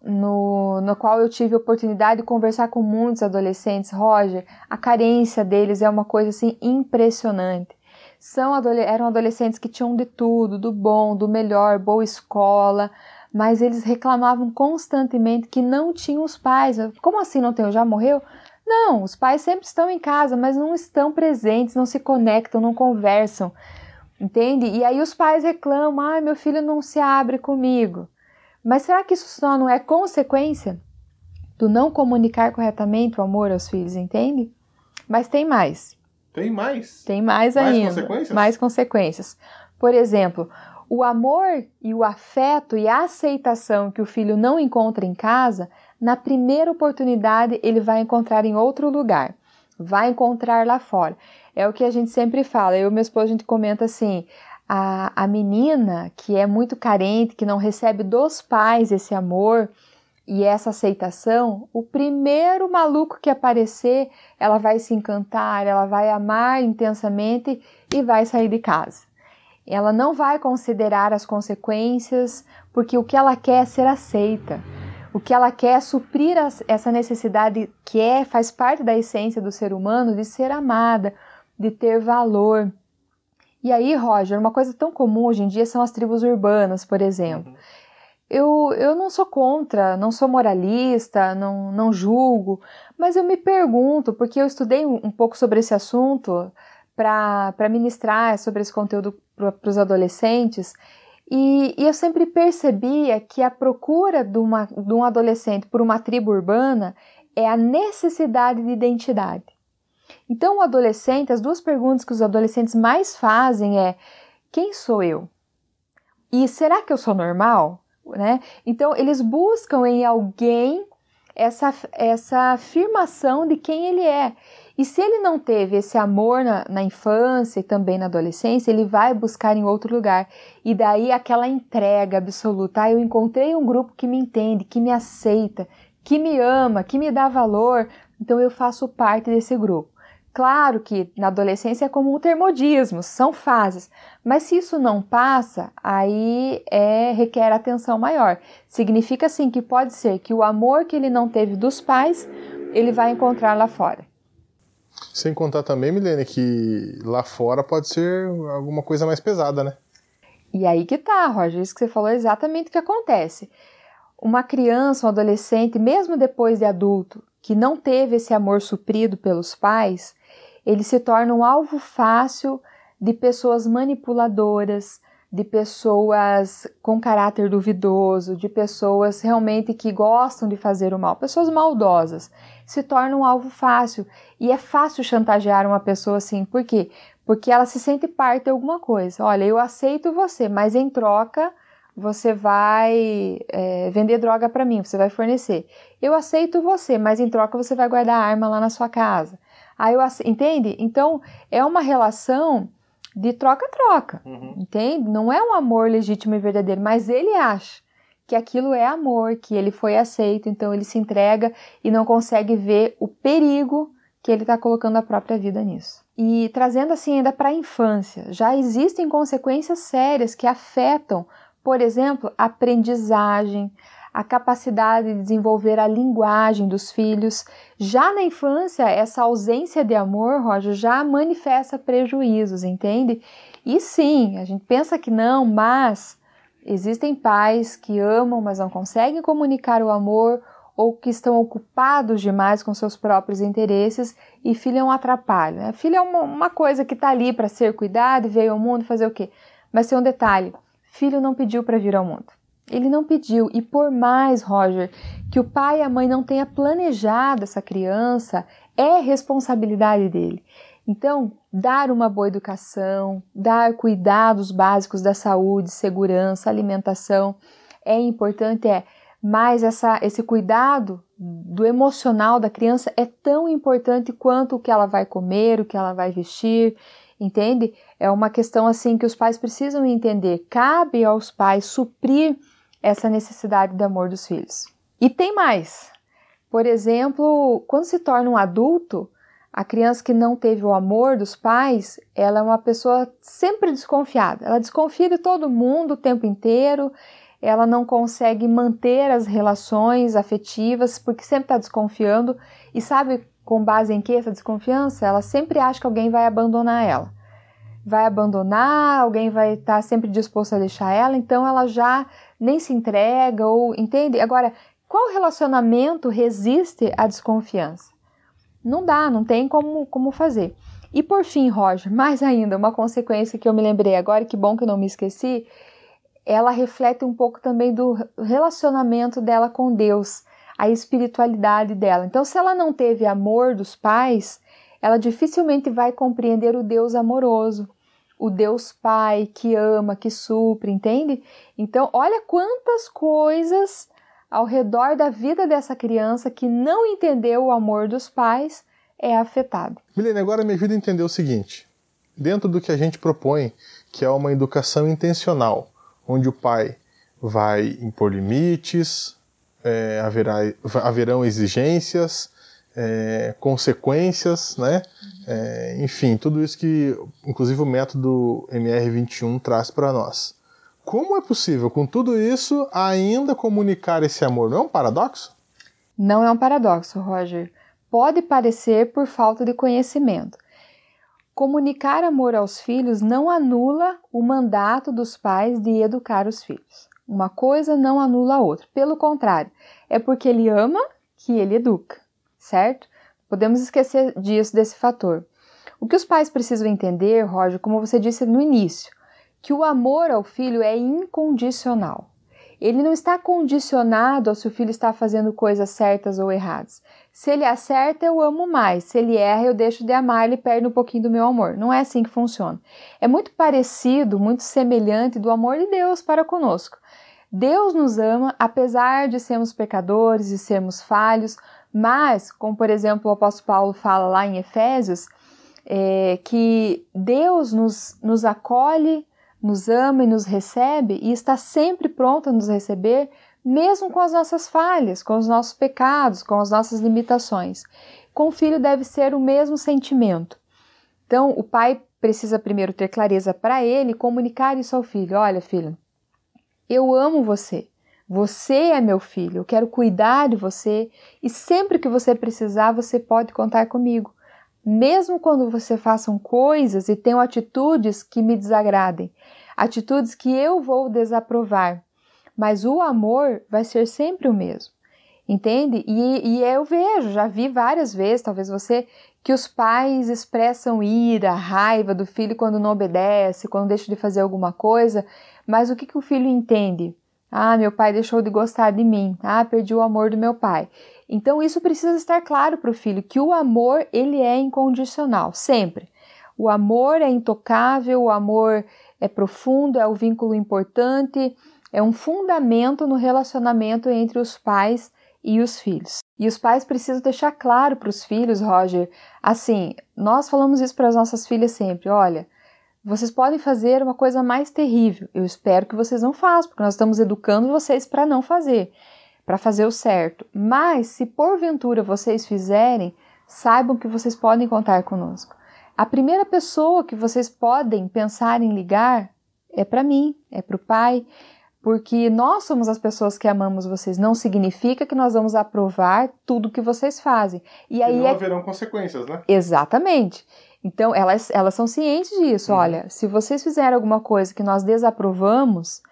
no, no qual eu tive a oportunidade de conversar com muitos adolescentes. Roger, a carência deles é uma coisa assim impressionante. São eram adolescentes que tinham de tudo, do bom, do melhor, boa escola, mas eles reclamavam constantemente que não tinham os pais. Como assim não tem? Já morreu? Não, os pais sempre estão em casa, mas não estão presentes, não se conectam, não conversam, entende? E aí os pais reclamam: ah, meu filho não se abre comigo. Mas será que isso só não é consequência do não comunicar corretamente o amor aos filhos, entende? Mas tem mais. Tem mais? Tem mais, mais ainda. Consequências? Mais consequências. Por exemplo, o amor e o afeto e a aceitação que o filho não encontra em casa, na primeira oportunidade ele vai encontrar em outro lugar, vai encontrar lá fora. É o que a gente sempre fala. Eu e meu esposo a gente comenta assim: a, a menina que é muito carente, que não recebe dos pais esse amor, e essa aceitação, o primeiro maluco que aparecer, ela vai se encantar, ela vai amar intensamente e vai sair de casa. Ela não vai considerar as consequências, porque o que ela quer é ser aceita. O que ela quer é suprir essa necessidade que é, faz parte da essência do ser humano de ser amada, de ter valor. E aí, Roger, uma coisa tão comum hoje em dia são as tribos urbanas, por exemplo. Uhum eu, eu não sou contra, não sou moralista, não, não julgo, mas eu me pergunto, porque eu estudei um pouco sobre esse assunto para ministrar sobre esse conteúdo para os adolescentes, e, e, eu sempre percebia que a procura de, uma, de um adolescente por uma tribo urbana é a necessidade de identidade. Então, o adolescente, as duas perguntas que os adolescentes mais fazem é: quem sou eu? E será que eu sou normal? né? Então eles buscam em alguém essa, essa afirmação de quem ele é. E se ele não teve esse amor na, na, infância e também na adolescência, ele vai buscar em outro lugar. E daí aquela entrega absoluta. Ah, eu encontrei um grupo que me entende, que me aceita, que me ama, que me dá valor, então eu faço parte desse grupo. Claro que na adolescência é comum termodismos, são fases, mas se isso não passa, aí é, requer atenção maior. Significa sim que pode ser que o amor que ele não teve dos pais, ele vai encontrar lá fora. Sem contar também, Milene, que lá fora pode ser alguma coisa mais pesada, né? E aí que tá, Roger, isso que você falou é exatamente o que acontece. Uma criança, um adolescente, mesmo depois de adulto, que não teve esse amor suprido pelos pais, ele se torna um alvo fácil de pessoas manipuladoras, de pessoas com caráter duvidoso, de pessoas realmente que gostam de fazer o mal, pessoas maldosas, se torna um alvo fácil. E é fácil chantagear uma pessoa assim, por quê? Porque ela se sente parte de alguma coisa. Olha, eu aceito você, mas em troca você vai é, vender droga para mim, você vai fornecer. Eu aceito você, mas em troca você vai guardar a arma lá na sua casa. Aí eu, entende? Então é uma relação de troca-troca, uhum. entende? Não é um amor legítimo e verdadeiro, mas ele acha que aquilo é amor, que ele foi aceito, então ele se entrega e não consegue ver o perigo que ele está colocando a própria vida nisso. E trazendo assim ainda para a infância, já existem consequências sérias que afetam, por exemplo, a aprendizagem, a capacidade de desenvolver a linguagem dos filhos. Já na infância, essa ausência de amor, Roger, já manifesta prejuízos, entende? E sim, a gente pensa que não, mas existem pais que amam, mas não conseguem comunicar o amor ou que estão ocupados demais com seus próprios interesses e filho é um atrapalho. Né? Filho é uma, uma coisa que está ali para ser cuidado e veio ao mundo fazer o quê? Mas tem um detalhe: filho não pediu para vir ao mundo. Ele não pediu, e por mais, Roger, que o pai e a mãe não tenha planejado essa criança, é responsabilidade dele. Então, dar uma boa educação, dar cuidados básicos da saúde, segurança, alimentação é importante, é, mas essa, esse cuidado do emocional da criança é tão importante quanto o que ela vai comer, o que ela vai vestir, entende? É uma questão assim que os pais precisam entender. Cabe aos pais suprir essa necessidade de amor dos filhos. E tem mais. Por exemplo, quando se torna um adulto, a criança que não teve o amor dos pais, ela é uma pessoa sempre desconfiada. Ela desconfia de todo mundo o tempo inteiro, ela não consegue manter as relações afetivas porque sempre está desconfiando. E sabe com base em que essa desconfiança? Ela sempre acha que alguém vai abandonar ela. vai abandonar, alguém vai estar tá sempre disposto a deixar ela, então ela já nem se entrega ou entende. Agora, qual relacionamento resiste à desconfiança? Não dá, não tem como, como fazer. E por fim, Roger, mais ainda, uma consequência que eu me lembrei agora, que bom que eu não me esqueci, ela reflete um pouco também do relacionamento dela com Deus, a espiritualidade dela. Então, se ela não teve amor dos pais, ela dificilmente vai compreender o Deus amoroso, o Deus Pai que ama, que supre, entende? Então, olha quantas coisas ao redor da vida dessa criança que não entendeu o amor dos pais é afetado. Milene, agora me ajuda a entender o seguinte: dentro do que a gente propõe, que é uma educação intencional, onde o pai vai impor limites, é, haverá, haverão exigências, é, consequências, né? É, enfim, tudo isso que, inclusive, o método MR21 traz para nós. Como é possível, com tudo isso, ainda comunicar esse amor? Não é um paradoxo? Não é um paradoxo, Roger. Pode parecer por falta de conhecimento. Comunicar amor aos filhos não anula o mandato dos pais de educar os filhos. Uma coisa não anula a outra. Pelo contrário, é porque ele ama que ele educa, certo? Podemos esquecer disso, desse fator. O que os pais precisam entender, Roger, como você disse no início, que o amor ao filho é incondicional. Ele não está condicionado ao se o filho está fazendo coisas certas ou erradas. Se ele acerta, eu amo mais. Se ele erra, eu deixo de amar, ele perde um pouquinho do meu amor. Não é assim que funciona. É muito parecido, muito semelhante do amor de Deus para conosco. Deus nos ama apesar de sermos pecadores e sermos falhos, mas, como por exemplo o apóstolo Paulo fala lá em Efésios, é, que Deus nos, nos acolhe nos ama e nos recebe e está sempre pronto a nos receber, mesmo com as nossas falhas, com os nossos pecados, com as nossas limitações. Com o filho deve ser o mesmo sentimento. Então, o pai precisa primeiro ter clareza para ele comunicar isso ao filho: olha, filho, eu amo você. Você é meu filho, eu quero cuidar de você e sempre que você precisar, você pode contar comigo. Mesmo quando você façam coisas e tenham atitudes que me desagradem, atitudes que eu vou desaprovar, mas o amor vai ser sempre o mesmo, entende? E, e eu vejo, já vi várias vezes, talvez você, que os pais expressam ira, raiva do filho quando não obedece, quando deixa de fazer alguma coisa, mas o que, que o filho entende? Ah, meu pai deixou de gostar de mim. Ah, perdi o amor do meu pai. Então isso precisa estar claro para o filho que o amor ele é incondicional, sempre. O amor é intocável, o amor é profundo, é um vínculo importante, é um fundamento no relacionamento entre os pais e os filhos. E os pais precisam deixar claro para os filhos, Roger, assim, nós falamos isso para as nossas filhas sempre, olha, vocês podem fazer uma coisa mais terrível. Eu espero que vocês não façam, porque nós estamos educando vocês para não fazer, para fazer o certo. Mas se porventura vocês fizerem, saibam que vocês podem contar conosco. A primeira pessoa que vocês podem pensar em ligar é para mim, é para o pai, porque nós somos as pessoas que amamos vocês. Não significa que nós vamos aprovar tudo que vocês fazem. E aí não é... haverão consequências, né? Exatamente. Então elas, elas são cientes disso. Uhum. Olha, se vocês fizerem alguma coisa que nós desaprovamos,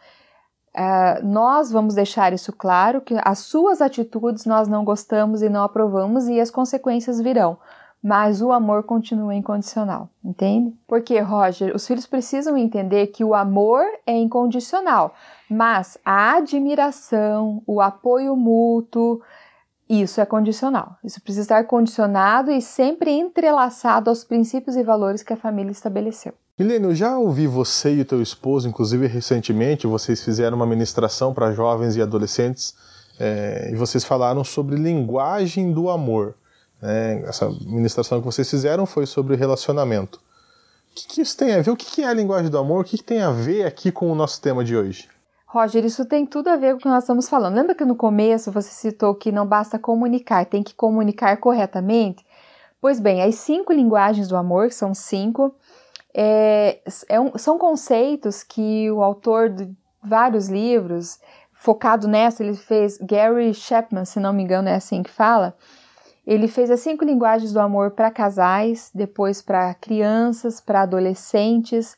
uh, nós vamos deixar isso claro que as suas atitudes nós não gostamos e não aprovamos e as consequências virão mas o amor continua incondicional, entende? Porque, Roger, os filhos precisam entender que o amor é incondicional, mas a admiração, o apoio mútuo, isso é condicional. Isso precisa estar condicionado e sempre entrelaçado aos princípios e valores que a família estabeleceu. Milene, eu já ouvi você e o teu esposo, inclusive recentemente, vocês fizeram uma ministração para jovens e adolescentes é, e vocês falaram sobre linguagem do amor. Né? Essa ministração que vocês fizeram foi sobre relacionamento. O que, que isso tem a ver? O que, que é a linguagem do amor? O que, que tem a ver aqui com o nosso tema de hoje? Roger, isso tem tudo a ver com o que nós estamos falando. Lembra que no começo você citou que não basta comunicar, tem que comunicar corretamente? Pois bem, as cinco linguagens do amor, que são cinco, é, é um, são conceitos que o autor de vários livros, focado nessa, ele fez, Gary Chapman, se não me engano, é assim que fala, Ele fez as cinco linguagens do amor para casais, depois para crianças, para adolescentes.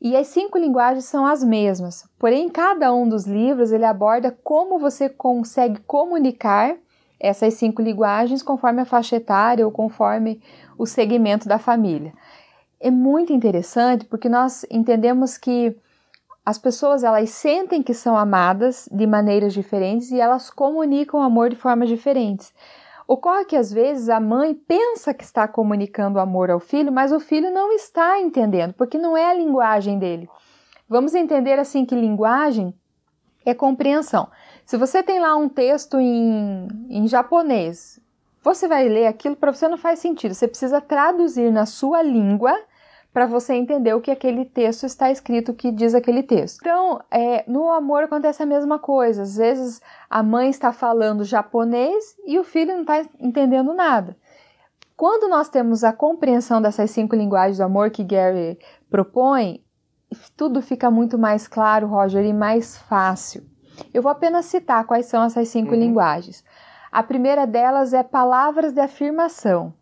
E as cinco linguagens são as mesmas, porém, cada um dos livros ele aborda como você consegue comunicar essas cinco linguagens conforme a faixa etária ou conforme o segmento da família. É muito interessante porque nós entendemos que as pessoas elas sentem que são amadas de maneiras diferentes e elas comunicam amor de formas diferentes. Ocorre que às vezes a mãe pensa que está comunicando amor ao filho, mas o filho não está entendendo, porque não é a linguagem dele. Vamos entender assim que linguagem é compreensão. Se você tem lá um texto em, em japonês, você vai ler aquilo para você não faz sentido. Você precisa traduzir na sua língua para você entender o que aquele texto está escrito, o que diz aquele texto. Então, é, no amor acontece a mesma coisa. Às vezes a mãe está falando japonês e o filho não está entendendo nada. Quando nós temos a compreensão dessas cinco linguagens do amor que Gary propõe, tudo fica muito mais claro, Roger, e mais fácil. Eu vou apenas citar quais são essas cinco uhum. linguagens. A primeira delas é palavras de afirmação.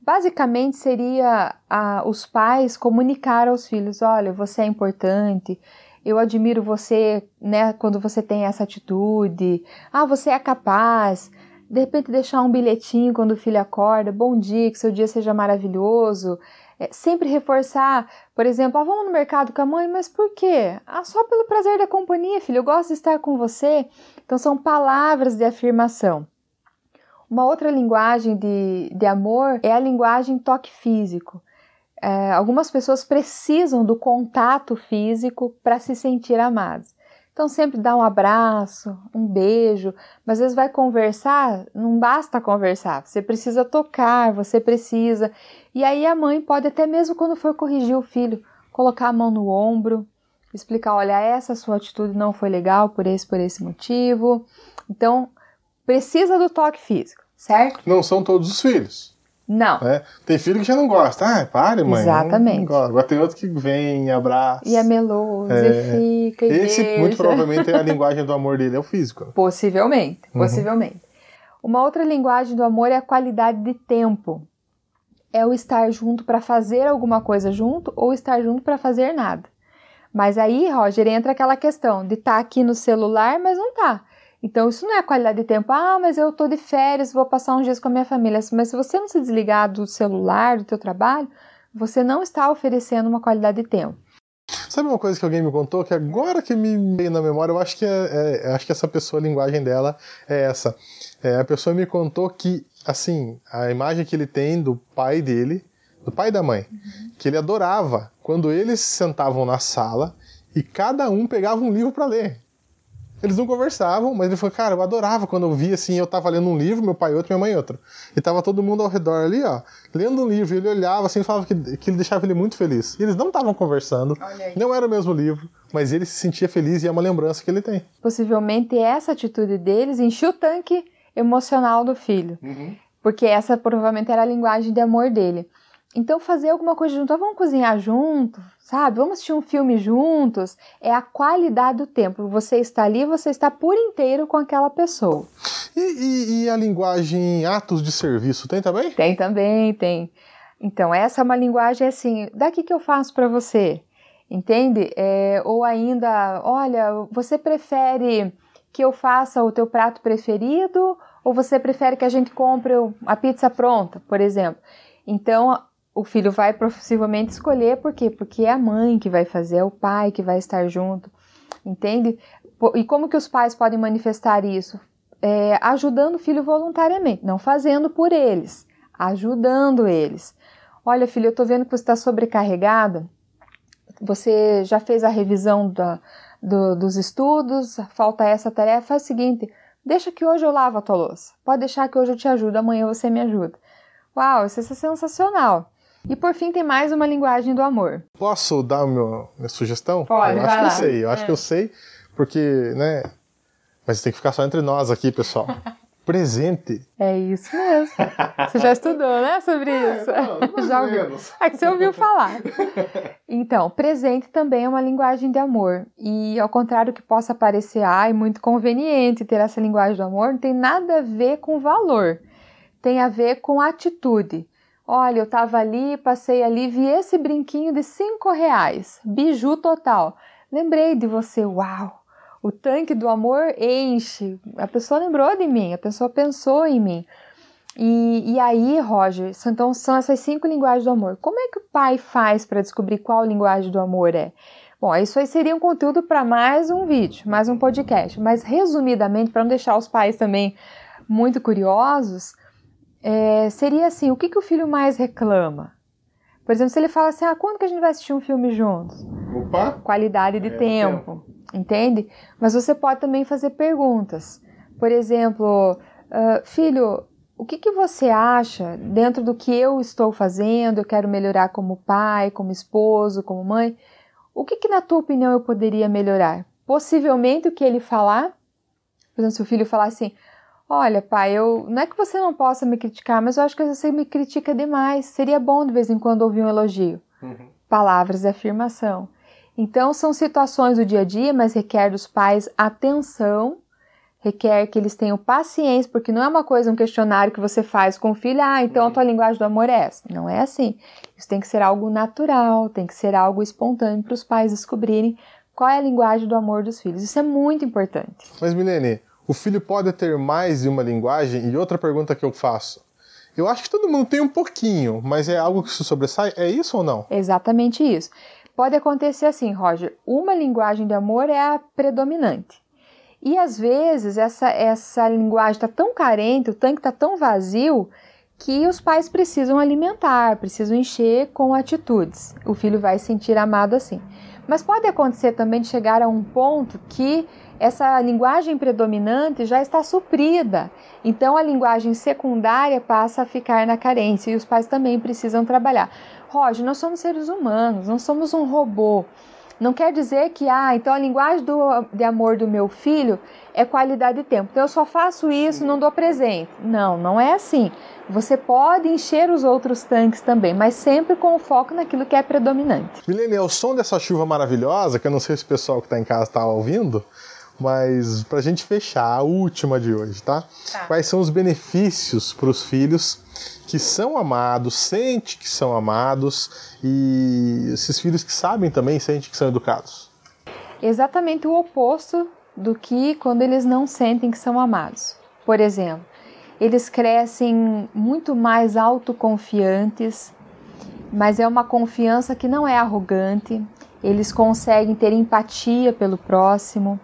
Basicamente seria a, os pais comunicar aos filhos: olha, você é importante, eu admiro você né, quando você tem essa atitude, ah, você é capaz. De repente, deixar um bilhetinho quando o filho acorda: bom dia, que seu dia seja maravilhoso. É, sempre reforçar, por exemplo, ah, vamos no mercado com a mãe, mas por quê? Ah, só pelo prazer da companhia, filho, eu gosto de estar com você. Então, são palavras de afirmação. Uma outra linguagem de, de amor é a linguagem toque físico. É, algumas pessoas precisam do contato físico para se sentir amadas. Então, sempre dá um abraço, um beijo, mas às vezes vai conversar, não basta conversar, você precisa tocar, você precisa. E aí a mãe pode, até mesmo quando for corrigir o filho, colocar a mão no ombro, explicar: olha, essa sua atitude não foi legal por esse, por esse motivo. Então, precisa do toque físico, certo? Não são todos os filhos. Não. É, tem filho que já não gosta. Ah, pare, mãe. Exatamente. Não, Agora tem outro que vem, abraça. E é meloso, é, e fica, e Esse, deixa. muito provavelmente, é a linguagem do amor dele, é o físico. Possivelmente, uhum. possivelmente. Uma outra linguagem do amor é a qualidade de tempo. É o estar junto para fazer alguma coisa junto ou estar junto para fazer nada. Mas aí, Roger, entra aquela questão de estar tá aqui no celular, mas não tá. Então, isso não é qualidade de tempo. Ah, mas eu tô de férias, vou passar uns dias com a minha família. Mas se você não se desligar do celular, do teu trabalho, você não está oferecendo uma qualidade de tempo. Sabe uma coisa que alguém me contou que agora que me veio na memória, eu acho que é, é acho que essa pessoa, a linguagem dela é essa. É, a pessoa me contou que, assim, a imagem que ele tem do pai dele, do pai e da mãe, uhum. que ele adorava quando eles sentavam na sala e cada um pegava um livro para ler. Eles não conversavam, mas ele falou, cara, eu adorava quando eu via assim, eu tava lendo um livro, meu pai outro, minha mãe outro. E tava todo mundo ao redor ali, ó, lendo um livro, e ele olhava assim e falava que, que ele deixava ele muito feliz. E eles não estavam conversando, não era o mesmo livro, mas ele se sentia feliz e é uma lembrança que ele tem. Possivelmente essa atitude deles encheu o tanque emocional do filho. Uhum. Porque essa provavelmente era a linguagem de amor dele. Então, fazer alguma coisa junto, ah, vamos cozinhar junto, sabe? Vamos assistir um filme juntos. É a qualidade do tempo. Você está ali, você está por inteiro com aquela pessoa. E, e, e a linguagem atos de serviço tem também? Tem também, tem. Então, essa é uma linguagem assim, daqui que eu faço para você, entende? É, ou ainda, olha, você prefere que eu faça o teu prato preferido ou você prefere que a gente compre a pizza pronta, por exemplo? Então, o filho vai possivelmente escolher por quê? Porque é a mãe que vai fazer, é o pai que vai estar junto, entende? E como que os pais podem manifestar isso? É, ajudando o filho voluntariamente, não fazendo por eles, ajudando eles. Olha, filho, eu estou vendo que você está sobrecarregada. Você já fez a revisão da, do, dos estudos, falta essa tarefa. Faz o seguinte: deixa que hoje eu lavo a tua louça. Pode deixar que hoje eu te ajudo, amanhã você me ajuda. Uau, isso é sensacional. E por fim tem mais uma linguagem do amor. Posso dar meu, minha sugestão? Pode, eu acho que eu sei, eu acho que eu é. sei, porque, né? Mas tem que ficar só entre nós aqui, pessoal. Presente. É isso mesmo. Você já estudou, né, sobre é, isso? Não, já ouviu. É que você ouviu falar. Então, presente também é uma linguagem de amor. E ao contrário que possa parecer, ai, muito conveniente ter essa linguagem do amor, não tem nada a ver com valor tem a ver com atitude. Olha, eu estava ali, passei ali, vi esse brinquinho de cinco reais, biju total. Lembrei de você, uau! O tanque do amor enche. A pessoa lembrou de mim, a pessoa pensou em mim. E, e aí, Roger, então são essas cinco linguagens do amor. Como é que o pai faz para descobrir qual linguagem do amor é? Bom, isso aí seria um conteúdo para mais um vídeo, mais um podcast. Mas resumidamente, para não deixar os pais também muito curiosos, é, seria assim: o que, que o filho mais reclama? Por exemplo, se ele fala assim: ah, quando que a gente vai assistir um filme juntos? Opa! Qualidade de é, tempo, entende? Mas você pode também fazer perguntas. Por exemplo, uh, filho, o que, que você acha dentro do que eu estou fazendo? Eu quero melhorar como pai, como esposo, como mãe. O que, que na tua opinião eu poderia melhorar? Possivelmente o que ele falar, por exemplo, se o filho falar assim, Olha, pai, eu não é que você não possa me criticar, mas eu acho que você me critica demais. Seria bom de vez em quando ouvir um elogio. Uhum. Palavras de afirmação. Então, são situações do dia a dia, mas requer dos pais atenção, requer que eles tenham paciência, porque não é uma coisa, um questionário que você faz com o filho, ah, então a tua linguagem do amor é essa. Não é assim. Isso tem que ser algo natural, tem que ser algo espontâneo para os pais descobrirem qual é a linguagem do amor dos filhos. Isso é muito importante. Mas, Milene, o filho pode ter mais de uma linguagem? E outra pergunta que eu faço. Eu acho que todo mundo tem um pouquinho, mas é algo que se sobressai? É isso ou não? Exatamente isso. Pode acontecer assim, Roger. Uma linguagem de amor é a predominante. E às vezes essa, essa linguagem está tão carente, o tanque está tão vazio, que os pais precisam alimentar, precisam encher com atitudes. O filho vai se sentir amado assim. Mas pode acontecer também de chegar a um ponto que essa linguagem predominante já está suprida. Então a linguagem secundária passa a ficar na carência e os pais também precisam trabalhar. Roger, nós somos seres humanos, não somos um robô. Não quer dizer que, ah, então a linguagem do, de amor do meu filho é qualidade de tempo. Então eu só faço isso, não dou presente. Não, não é assim. Você pode encher os outros tanques também, mas sempre com foco naquilo que é predominante. Milene, o som dessa chuva maravilhosa, que eu não sei se o pessoal que está em casa está ouvindo, mas para a gente fechar, a última de hoje, tá? tá. Quais são os benefícios para os filhos que são amados, sente que são amados e esses filhos que sabem também, sente que são educados? Exatamente o oposto do que quando eles não sentem que são amados. Por exemplo, eles crescem muito mais autoconfiantes, mas é uma confiança que não é arrogante, eles conseguem ter empatia pelo próximo,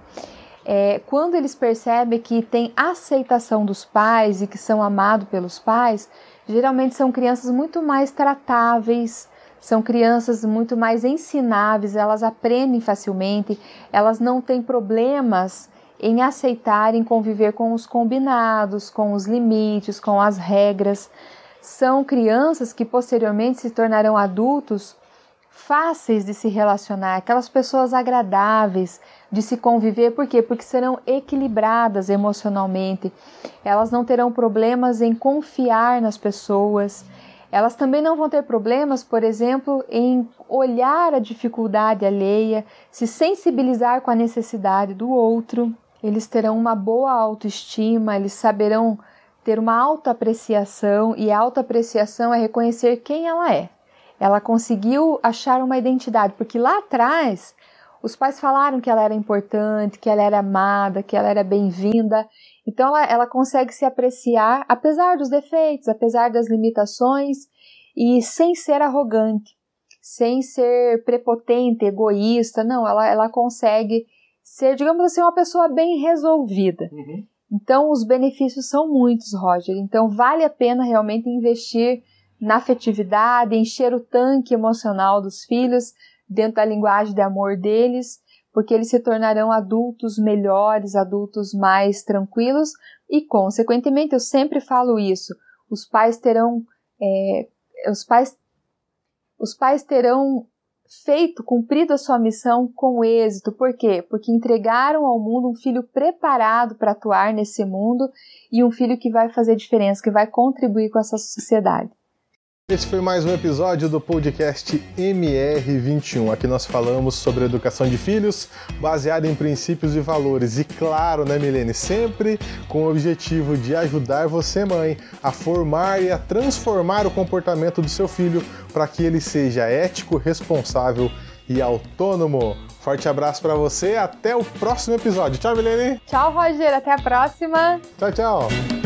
é, quando eles percebem que tem aceitação dos pais e que são amados pelos pais, geralmente são crianças muito mais tratáveis, são crianças muito mais ensináveis, elas aprendem facilmente, elas não têm problemas em aceitar, em conviver com os combinados, com os limites, com as regras. São crianças que posteriormente se tornarão adultos fáceis de se relacionar, aquelas pessoas agradáveis de se conviver, por quê? Porque serão equilibradas emocionalmente, elas não terão problemas em confiar nas pessoas, elas também não vão ter problemas, por exemplo, em olhar a dificuldade alheia, se sensibilizar com a necessidade do outro. Eles terão uma boa autoestima, eles saberão ter uma autoapreciação, e autoapreciação é reconhecer quem ela é. Ela conseguiu achar uma identidade, porque lá atrás os pais falaram que ela era importante, que ela era amada, que ela era bem-vinda. Então ela, ela consegue se apreciar, apesar dos defeitos, apesar das limitações, e sem ser arrogante, sem ser prepotente, egoísta. Não, ela, ela consegue ser, digamos assim, uma pessoa bem resolvida. Uhum. Então os benefícios são muitos, Roger. Então vale a pena realmente investir na afetividade, encher o tanque emocional dos filhos dentro da linguagem de amor deles, porque eles se tornarão adultos melhores, adultos mais tranquilos e, consequentemente, eu sempre falo isso: os pais terão, é, os pais, os pais terão feito, cumprido a sua missão com êxito. Por quê? Porque entregaram ao mundo um filho preparado para atuar nesse mundo e um filho que vai fazer diferença, que vai contribuir com essa sociedade. Esse foi mais um episódio do podcast MR21. Aqui nós falamos sobre educação de filhos baseada em princípios e valores. E claro, né, Milene? Sempre com o objetivo de ajudar você, mãe, a formar e a transformar o comportamento do seu filho para que ele seja ético, responsável e autônomo. Forte abraço para você, até o próximo episódio. Tchau, Milene. Tchau, Roger, até a próxima. Tchau, tchau.